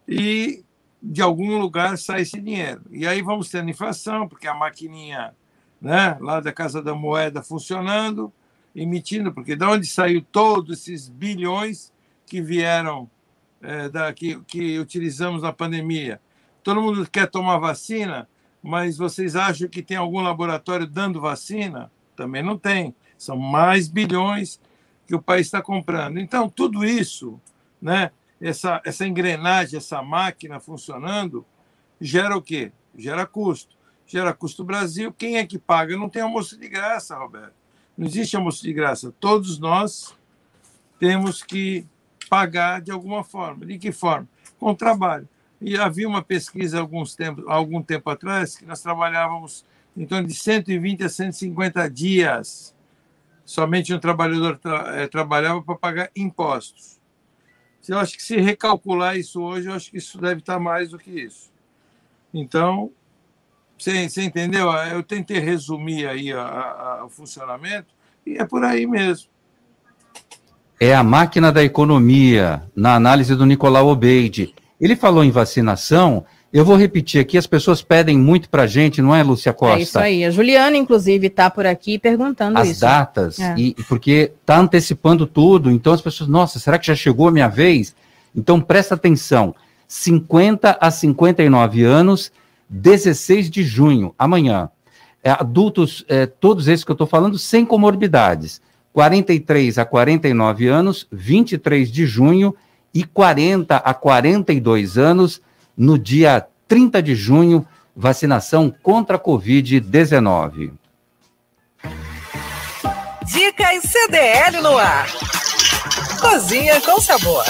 e de algum lugar sai esse dinheiro. E aí vamos tendo inflação, porque a maquininha né, lá da Casa da Moeda funcionando, emitindo, porque de onde saiu todos esses bilhões que vieram, é, da, que, que utilizamos na pandemia? Todo mundo quer tomar vacina, mas vocês acham que tem algum laboratório dando vacina? Também não tem. São mais bilhões que o país está comprando. Então, tudo isso, né, essa, essa engrenagem, essa máquina funcionando, gera o quê? Gera custo. Gera custo Brasil. Quem é que paga? Não tem almoço de graça, Roberto. Não existe almoço de graça. Todos nós temos que pagar de alguma forma. De que forma? Com trabalho. E havia uma pesquisa alguns tempo, algum tempo atrás que nós trabalhávamos em torno de 120 a 150 dias. Somente um trabalhador tra é, trabalhava para pagar impostos. Eu acho que se recalcular isso hoje, eu acho que isso deve estar mais do que isso. Então, você, você entendeu? Eu tentei resumir aí a, a, o funcionamento e é por aí mesmo. É a máquina da economia, na análise do Nicolau Obeide. Ele falou em vacinação. Eu vou repetir aqui, as pessoas pedem muito para gente, não é, Lúcia Costa? É isso aí. A Juliana, inclusive, está por aqui perguntando as isso. As datas, é. e, porque está antecipando tudo, então as pessoas, nossa, será que já chegou a minha vez? Então presta atenção. 50 a 59 anos, 16 de junho, amanhã. É, adultos, é, todos esses que eu estou falando, sem comorbidades. 43 a 49 anos, 23 de junho e 40 a 42 anos, no dia 30 de junho, vacinação contra a Covid-19. Dicas CDL no ar. Cozinha com sabor.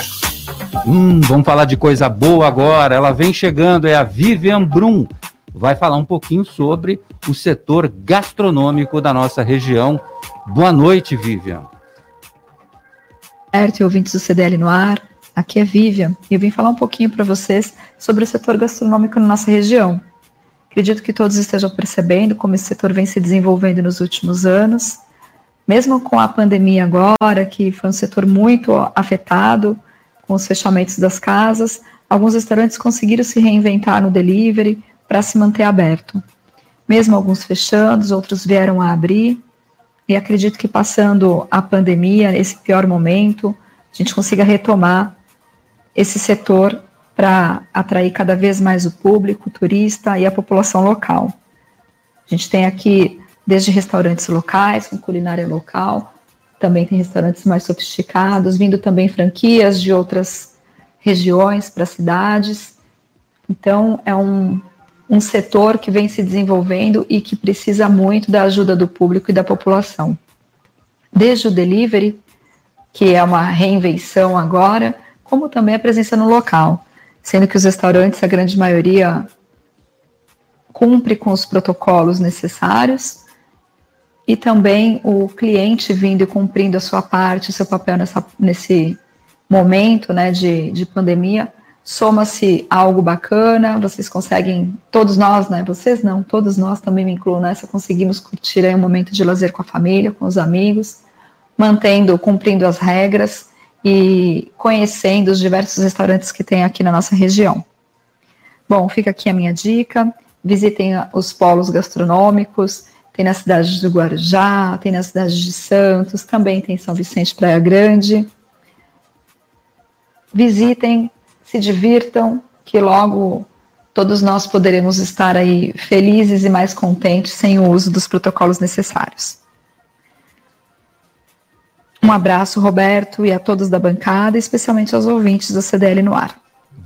Hum, vamos falar de coisa boa agora. Ela vem chegando, é a Vivian Brum. Vai falar um pouquinho sobre o setor gastronômico da nossa região. Boa noite, Vivian. Certo, ouvintes do CDL no ar. Aqui é Vivian e eu vim falar um pouquinho para vocês sobre o setor gastronômico na nossa região. Acredito que todos estejam percebendo como esse setor vem se desenvolvendo nos últimos anos. Mesmo com a pandemia agora, que foi um setor muito afetado, com os fechamentos das casas, alguns restaurantes conseguiram se reinventar no delivery para se manter aberto. Mesmo alguns fechando, outros vieram a abrir. E acredito que passando a pandemia, esse pior momento, a gente consiga retomar esse setor para atrair cada vez mais o público, o turista e a população local. A gente tem aqui desde restaurantes locais, com culinária local, também tem restaurantes mais sofisticados, vindo também franquias de outras regiões para cidades. Então, é um, um setor que vem se desenvolvendo e que precisa muito da ajuda do público e da população. Desde o delivery, que é uma reinvenção agora, como também a presença no local, sendo que os restaurantes, a grande maioria, cumpre com os protocolos necessários e também o cliente vindo e cumprindo a sua parte, o seu papel nessa, nesse momento né, de, de pandemia, soma-se algo bacana, vocês conseguem, todos nós, né, vocês não, todos nós também me incluo nessa, conseguimos curtir aí um momento de lazer com a família, com os amigos, mantendo, cumprindo as regras, e conhecendo os diversos restaurantes que tem aqui na nossa região. Bom, fica aqui a minha dica. Visitem os polos gastronômicos, tem na cidade do Guarujá, tem na cidade de Santos, também tem São Vicente Praia Grande. Visitem, se divirtam, que logo todos nós poderemos estar aí felizes e mais contentes sem o uso dos protocolos necessários. Um abraço, Roberto, e a todos da bancada, especialmente aos ouvintes do CDL no ar.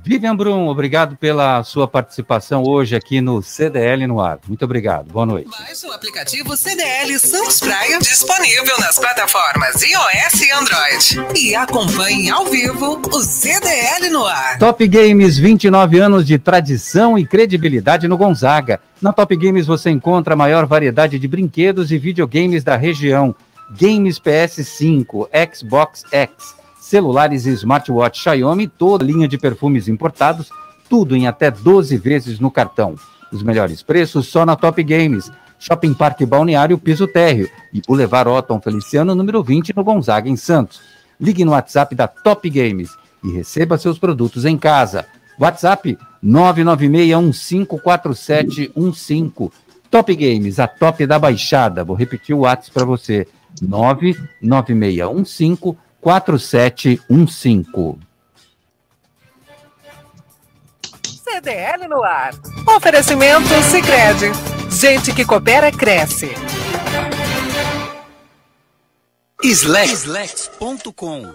Vivian Brum, obrigado pela sua participação hoje aqui no CDL no ar. Muito obrigado. Boa noite. Baixe o aplicativo CDL Santos Praia, disponível nas plataformas iOS e Android. E acompanhe ao vivo o CDL no ar. Top Games, 29 anos de tradição e credibilidade no Gonzaga. Na Top Games você encontra a maior variedade de brinquedos e videogames da região. Games PS5, Xbox X celulares e smartwatch Xiaomi, toda linha de perfumes importados, tudo em até 12 vezes no cartão. Os melhores preços só na Top Games. Shopping Parque Balneário Piso Térreo e Boulevard Otton Feliciano, número 20, no Gonzaga, em Santos. Ligue no WhatsApp da Top Games e receba seus produtos em casa. WhatsApp 996154715. Top Games, a top da baixada. Vou repetir o WhatsApp para você. 99615 4715. CDL no ar. Oferecimento Sicredi. Gente que coopera cresce. Slex.com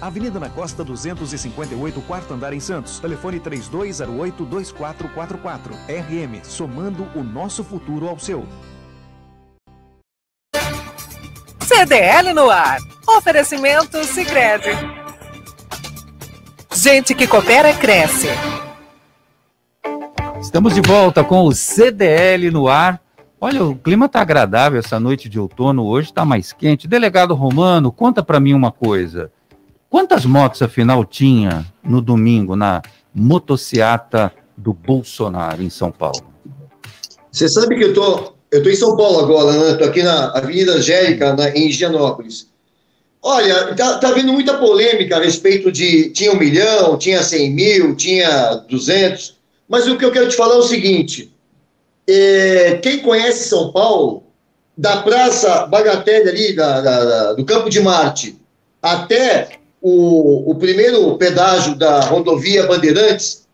Avenida na Costa 258, quarto andar em Santos. Telefone 3208-2444. RM, somando o nosso futuro ao seu. CDL no ar. Oferecimento Sicredi. Gente que coopera cresce. Estamos de volta com o CDL no ar. Olha, o clima está agradável essa noite de outono, hoje está mais quente. Delegado Romano, conta para mim uma coisa. Quantas motos, afinal, tinha no domingo na motociata do Bolsonaro em São Paulo? Você sabe que eu tô, eu tô em São Paulo agora, né? Tô aqui na Avenida Angélica, na, em Higienópolis. Olha, tá, tá havendo muita polêmica a respeito de tinha um milhão, tinha cem mil, tinha duzentos. Mas o que eu quero te falar é o seguinte: é, quem conhece São Paulo, da Praça Bagatelle ali, da, da, da, do Campo de Marte, até o, o primeiro pedágio da rodovia Bandeirantes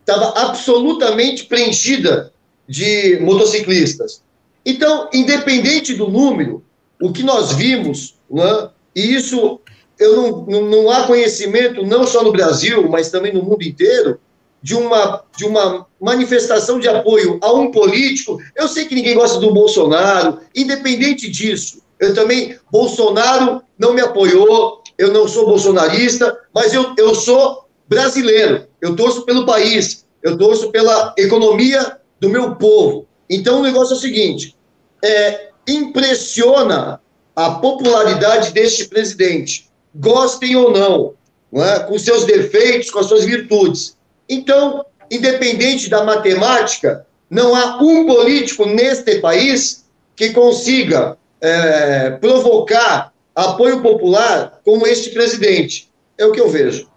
estava né, absolutamente preenchida de motociclistas. Então, independente do número, o que nós vimos, né, e isso eu não, não, há conhecimento, não só no Brasil, mas também no mundo inteiro, de uma, de uma manifestação de apoio a um político. Eu sei que ninguém gosta do Bolsonaro, independente disso. Eu também, Bolsonaro não me apoiou, eu não sou bolsonarista, mas eu, eu sou brasileiro, eu torço pelo país, eu torço pela economia do meu povo. Então o negócio é o seguinte: é, impressiona a popularidade deste presidente, gostem ou não, não é? com seus defeitos, com as suas virtudes. Então, independente da matemática, não há um político neste país que consiga é, provocar apoio popular como este presidente. É o que eu vejo.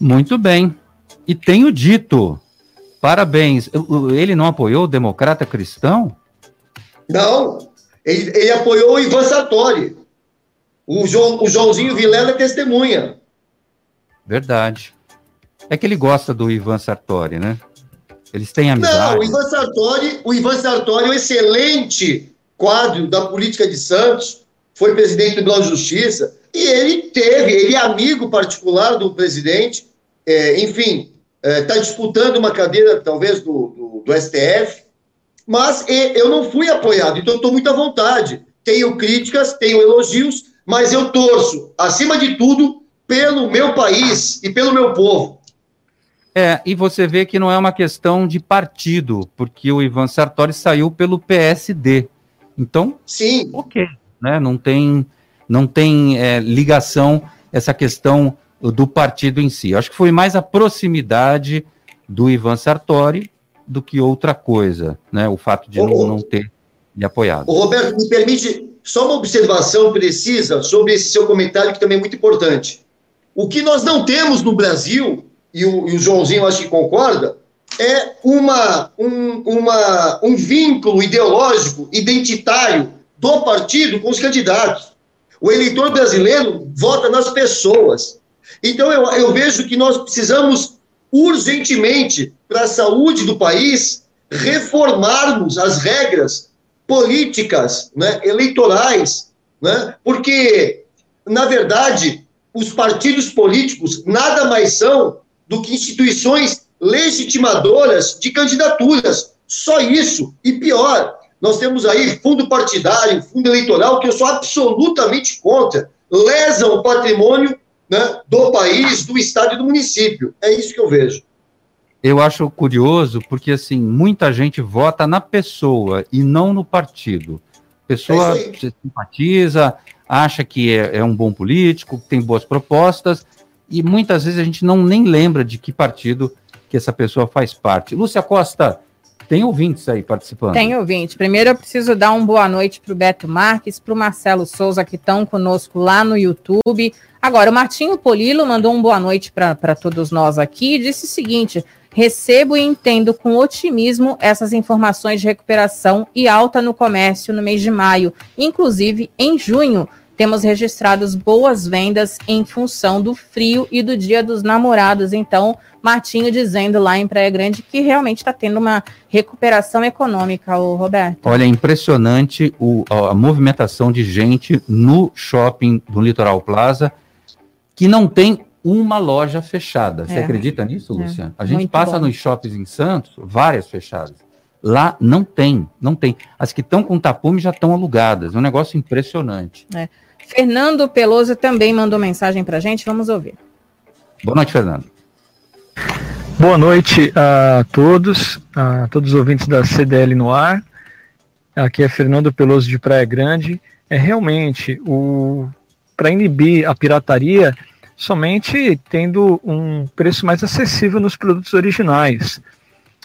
Muito bem. E tenho dito, parabéns. Ele não apoiou o democrata cristão? Não. Ele, ele apoiou o Ivan Sartori. O, João, o Joãozinho Vilela é testemunha. Verdade. É que ele gosta do Ivan Sartori, né? Eles têm amizade. Não, o Ivan Sartori, o Ivan Sartori é um excelente quadro da política de Santos, foi presidente do Tribunal de Justiça, e ele teve, ele é amigo particular do presidente, é, enfim, está é, disputando uma cadeira, talvez, do, do, do STF, mas e, eu não fui apoiado, então estou muito à vontade. Tenho críticas, tenho elogios, mas eu torço, acima de tudo, pelo meu país e pelo meu povo. É, e você vê que não é uma questão de partido, porque o Ivan Sartori saiu pelo PSD. Então, sim, ok, né? Não tem, não tem é, ligação essa questão do partido em si. Acho que foi mais a proximidade do Ivan Sartori do que outra coisa, né? O fato de não, não ter lhe apoiado. O Roberto, me permite só uma observação precisa sobre esse seu comentário, que também é muito importante. O que nós não temos no Brasil, e o, e o Joãozinho acho que concorda, é uma, um, uma, um vínculo ideológico, identitário do partido com os candidatos. O eleitor brasileiro vota nas pessoas. Então, eu, eu vejo que nós precisamos urgentemente, para a saúde do país, reformarmos as regras políticas né, eleitorais, né, porque, na verdade, os partidos políticos nada mais são do que instituições legitimadoras de candidaturas. Só isso. E pior, nós temos aí fundo partidário, fundo eleitoral, que eu sou absolutamente contra. Lesam o patrimônio né, do país, do estado e do município. É isso que eu vejo. Eu acho curioso porque, assim, muita gente vota na pessoa e não no partido. A pessoa é simpatiza, acha que é, é um bom político, tem boas propostas, e muitas vezes a gente não nem lembra de que partido que essa pessoa faz parte. Lúcia Costa, tem ouvintes aí participando? Tem ouvintes. Primeiro eu preciso dar uma boa noite para o Beto Marques, para o Marcelo Souza, que estão conosco lá no YouTube. Agora, o Martinho Polilo mandou uma boa noite para todos nós aqui e disse o seguinte: Recebo e entendo com otimismo essas informações de recuperação e alta no comércio no mês de maio. Inclusive, em junho, temos registrados boas vendas em função do frio e do Dia dos Namorados. Então, Martinho dizendo lá em Praia Grande que realmente está tendo uma recuperação econômica, o Roberto. Olha, é impressionante o, a movimentação de gente no shopping do Litoral Plaza que não tem uma loja fechada. Você é. acredita nisso, é. Luciano? A gente Muito passa bom. nos shoppings em Santos, várias fechadas. Lá não tem, não tem. As que estão com tapume já estão alugadas. É um negócio impressionante. É. Fernando Peloso também mandou mensagem para a gente. Vamos ouvir. Boa noite, Fernando. Boa noite a todos, a todos os ouvintes da CDL no ar. Aqui é Fernando Peloso de Praia Grande. É realmente o para inibir a pirataria somente tendo um preço mais acessível nos produtos originais.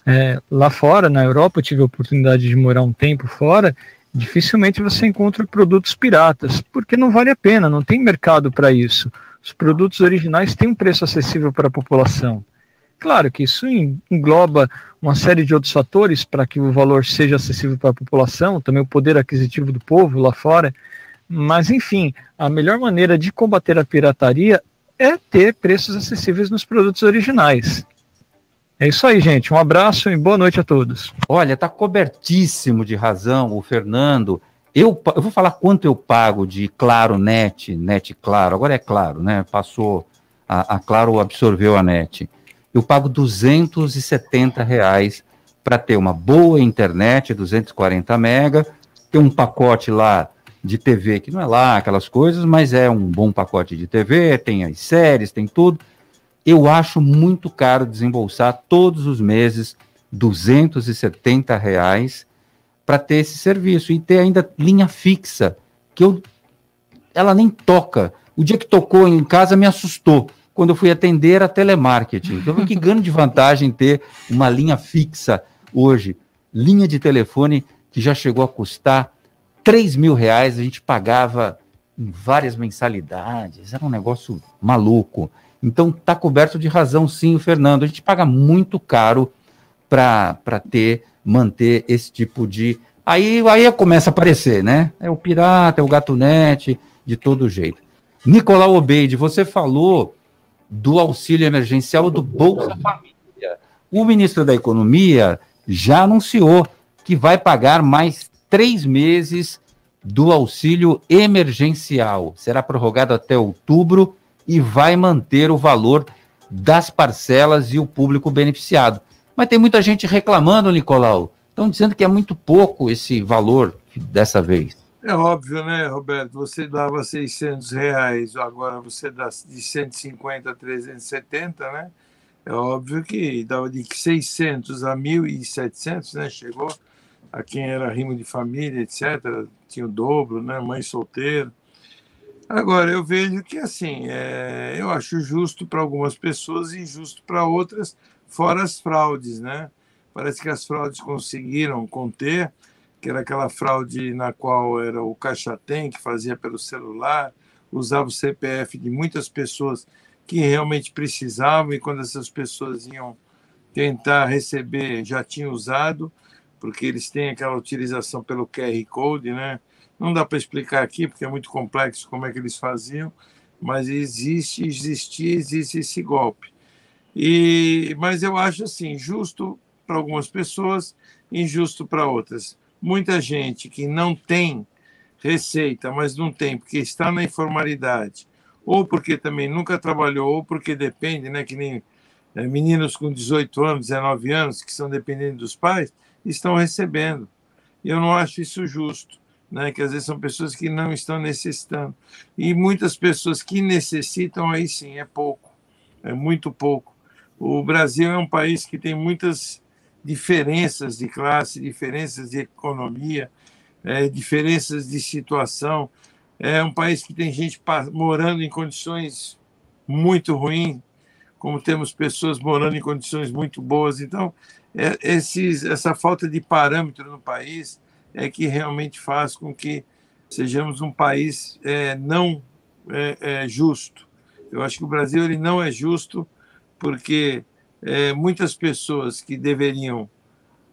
É, lá fora, na Europa, eu tive a oportunidade de morar um tempo fora, dificilmente você encontra produtos piratas, porque não vale a pena, não tem mercado para isso. Os produtos originais têm um preço acessível para a população. Claro que isso engloba uma série de outros fatores para que o valor seja acessível para a população, também o poder aquisitivo do povo lá fora. Mas, enfim, a melhor maneira de combater a pirataria é ter preços acessíveis nos produtos originais. É isso aí, gente. Um abraço e boa noite a todos. Olha, está cobertíssimo de razão o Fernando. Eu, eu vou falar quanto eu pago de Claro Net, Net Claro. Agora é Claro, né? Passou, a, a Claro absorveu a Net. Eu pago 270 reais para ter uma boa internet, 240 mega, ter um pacote lá de TV, que não é lá aquelas coisas, mas é um bom pacote de TV, tem as séries, tem tudo. Eu acho muito caro desembolsar todos os meses 270 reais para ter esse serviço e ter ainda linha fixa, que eu, ela nem toca. O dia que tocou em casa me assustou, quando eu fui atender a telemarketing. Então, que ganho de vantagem ter uma linha fixa hoje. Linha de telefone que já chegou a custar 3 mil reais a gente pagava em várias mensalidades, era um negócio maluco. Então tá coberto de razão sim o Fernando, a gente paga muito caro para ter, manter esse tipo de... Aí, aí começa a aparecer, né? É o pirata, é o gatunete, de todo jeito. Nicolau Obeide, você falou do auxílio emergencial do Bolsa Família. O ministro da Economia já anunciou que vai pagar mais três meses do auxílio emergencial. Será prorrogado até outubro e vai manter o valor das parcelas e o público beneficiado. Mas tem muita gente reclamando, Nicolau. Estão dizendo que é muito pouco esse valor dessa vez. É óbvio, né, Roberto? Você dava 600 reais, agora você dá de 150 a 370, né? É óbvio que dava de 600 a 1.700, né? Chegou a quem era rimo de família, etc. Tinha o dobro, né? Mãe solteira. Agora, eu vejo que, assim, é, eu acho justo para algumas pessoas e injusto para outras, fora as fraudes, né? Parece que as fraudes conseguiram conter, que era aquela fraude na qual era o caixa tem, que fazia pelo celular, usava o CPF de muitas pessoas que realmente precisavam, e quando essas pessoas iam tentar receber, já tinham usado, porque eles têm aquela utilização pelo QR Code, né? Não dá para explicar aqui, porque é muito complexo como é que eles faziam, mas existe, existia, existe esse golpe. E, mas eu acho assim, justo para algumas pessoas, injusto para outras. Muita gente que não tem receita, mas não tem porque está na informalidade, ou porque também nunca trabalhou, ou porque depende, né, que nem é, meninos com 18 anos, 19 anos, que são dependentes dos pais, estão recebendo. Eu não acho isso justo né, que às vezes são pessoas que não estão necessitando. E muitas pessoas que necessitam, aí sim, é pouco, é muito pouco. O Brasil é um país que tem muitas diferenças de classe, diferenças de economia, é, diferenças de situação. É um país que tem gente morando em condições muito ruins, como temos pessoas morando em condições muito boas. Então, é, esses, essa falta de parâmetro no país é que realmente faz com que sejamos um país é, não é, é, justo. Eu acho que o Brasil ele não é justo porque é, muitas pessoas que deveriam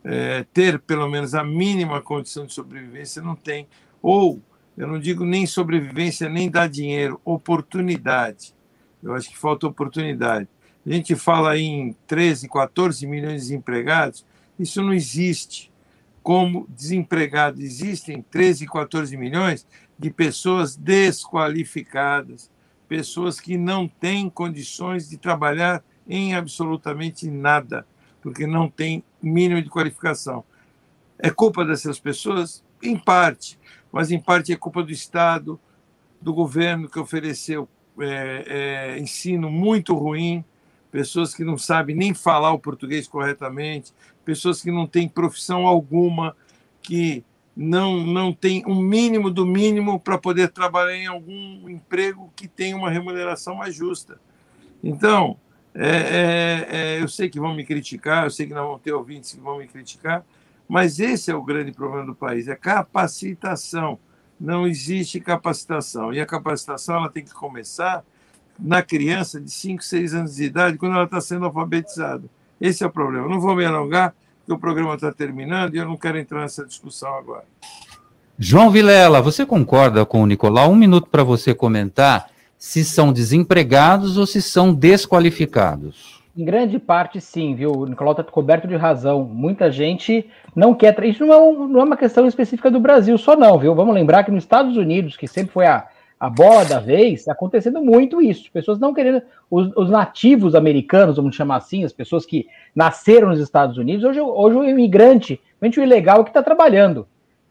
é, ter pelo menos a mínima condição de sobrevivência não têm. Ou, eu não digo nem sobrevivência, nem dar dinheiro, oportunidade. Eu acho que falta oportunidade. A gente fala em 13, 14 milhões de desempregados, isso não existe como desempregados. Existem 13, 14 milhões de pessoas desqualificadas, pessoas que não têm condições de trabalhar em absolutamente nada, porque não têm mínimo de qualificação. É culpa dessas pessoas? Em parte, mas em parte é culpa do Estado, do governo que ofereceu é, é, ensino muito ruim, pessoas que não sabem nem falar o português corretamente, pessoas que não têm profissão alguma, que não, não têm um mínimo do mínimo para poder trabalhar em algum emprego que tenha uma remuneração mais justa. Então, é, é, é, eu sei que vão me criticar, eu sei que não vão ter ouvintes que vão me criticar, mas esse é o grande problema do país, é capacitação. Não existe capacitação. E a capacitação ela tem que começar na criança de 5, 6 anos de idade, quando ela está sendo alfabetizada. Esse é o problema. Não vou me alongar, porque o programa está terminando e eu não quero entrar nessa discussão agora. João Vilela, você concorda com o Nicolau? Um minuto para você comentar se são desempregados ou se são desqualificados. Em grande parte, sim, viu? O Nicolau está coberto de razão. Muita gente não quer. Isso não é, um, não é uma questão específica do Brasil só, não, viu? Vamos lembrar que nos Estados Unidos, que sempre foi a, a bola da vez, acontecendo muito isso. Pessoas não querendo. Os, os, nativos americanos, vamos chamar assim, as pessoas que nasceram nos Estados Unidos, hoje, hoje o imigrante, o ilegal é que está trabalhando.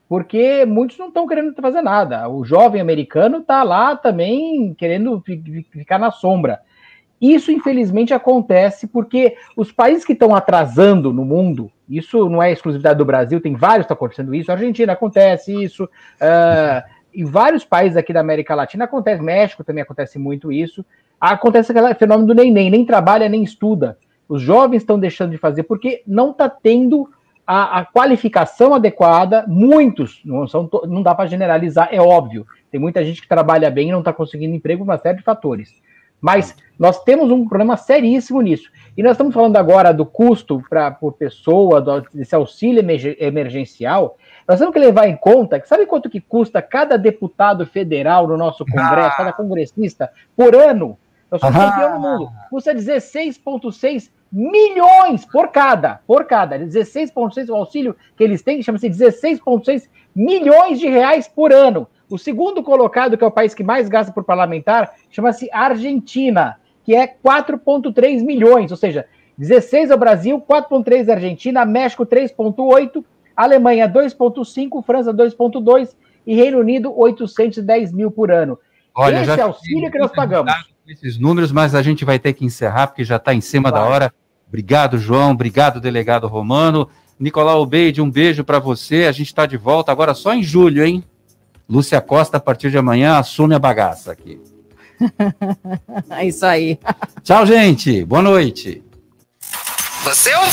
Porque muitos não estão querendo fazer nada. O jovem americano está lá também querendo ficar na sombra. Isso, infelizmente, acontece porque os países que estão atrasando no mundo, isso não é exclusividade do Brasil, tem vários que estão acontecendo isso, a Argentina acontece isso, uh, em vários países aqui da América Latina acontece, México também acontece muito isso. Acontece aquele fenômeno do neném, nem trabalha nem estuda. Os jovens estão deixando de fazer porque não está tendo a, a, qualificação adequada. Muitos, não, são, não dá para generalizar, é óbvio. Tem muita gente que trabalha bem e não está conseguindo emprego por uma série de fatores. Mas nós temos um problema seríssimo nisso. E nós estamos falando agora do custo pra, por pessoa, do, desse auxílio emergencial. Nós temos que levar em conta que sabe quanto que custa cada deputado federal no nosso Congresso, ah. cada congressista, por ano? Nós somos ah. campeão no mundo. Custa 16,6 milhões por cada, por cada. 16,6 o auxílio que eles têm, chama-se 16,6 milhões de reais por ano. O segundo colocado, que é o país que mais gasta por parlamentar, chama-se Argentina, que é 4,3 milhões, ou seja, 16 ao Brasil, 4,3 à Argentina, México 3,8, Alemanha 2,5, França 2,2 e Reino Unido 810 mil por ano. Olha, Esse é auxílio que nós pagamos. Esses números, mas a gente vai ter que encerrar porque já está em cima claro. da hora. Obrigado, João. Obrigado, delegado Romano. Nicolau Beide, um beijo para você. A gente está de volta agora só em julho, hein? Lúcia Costa, a partir de amanhã, assume a bagaça aqui. é isso aí. Tchau, gente. Boa noite. Você ouviu?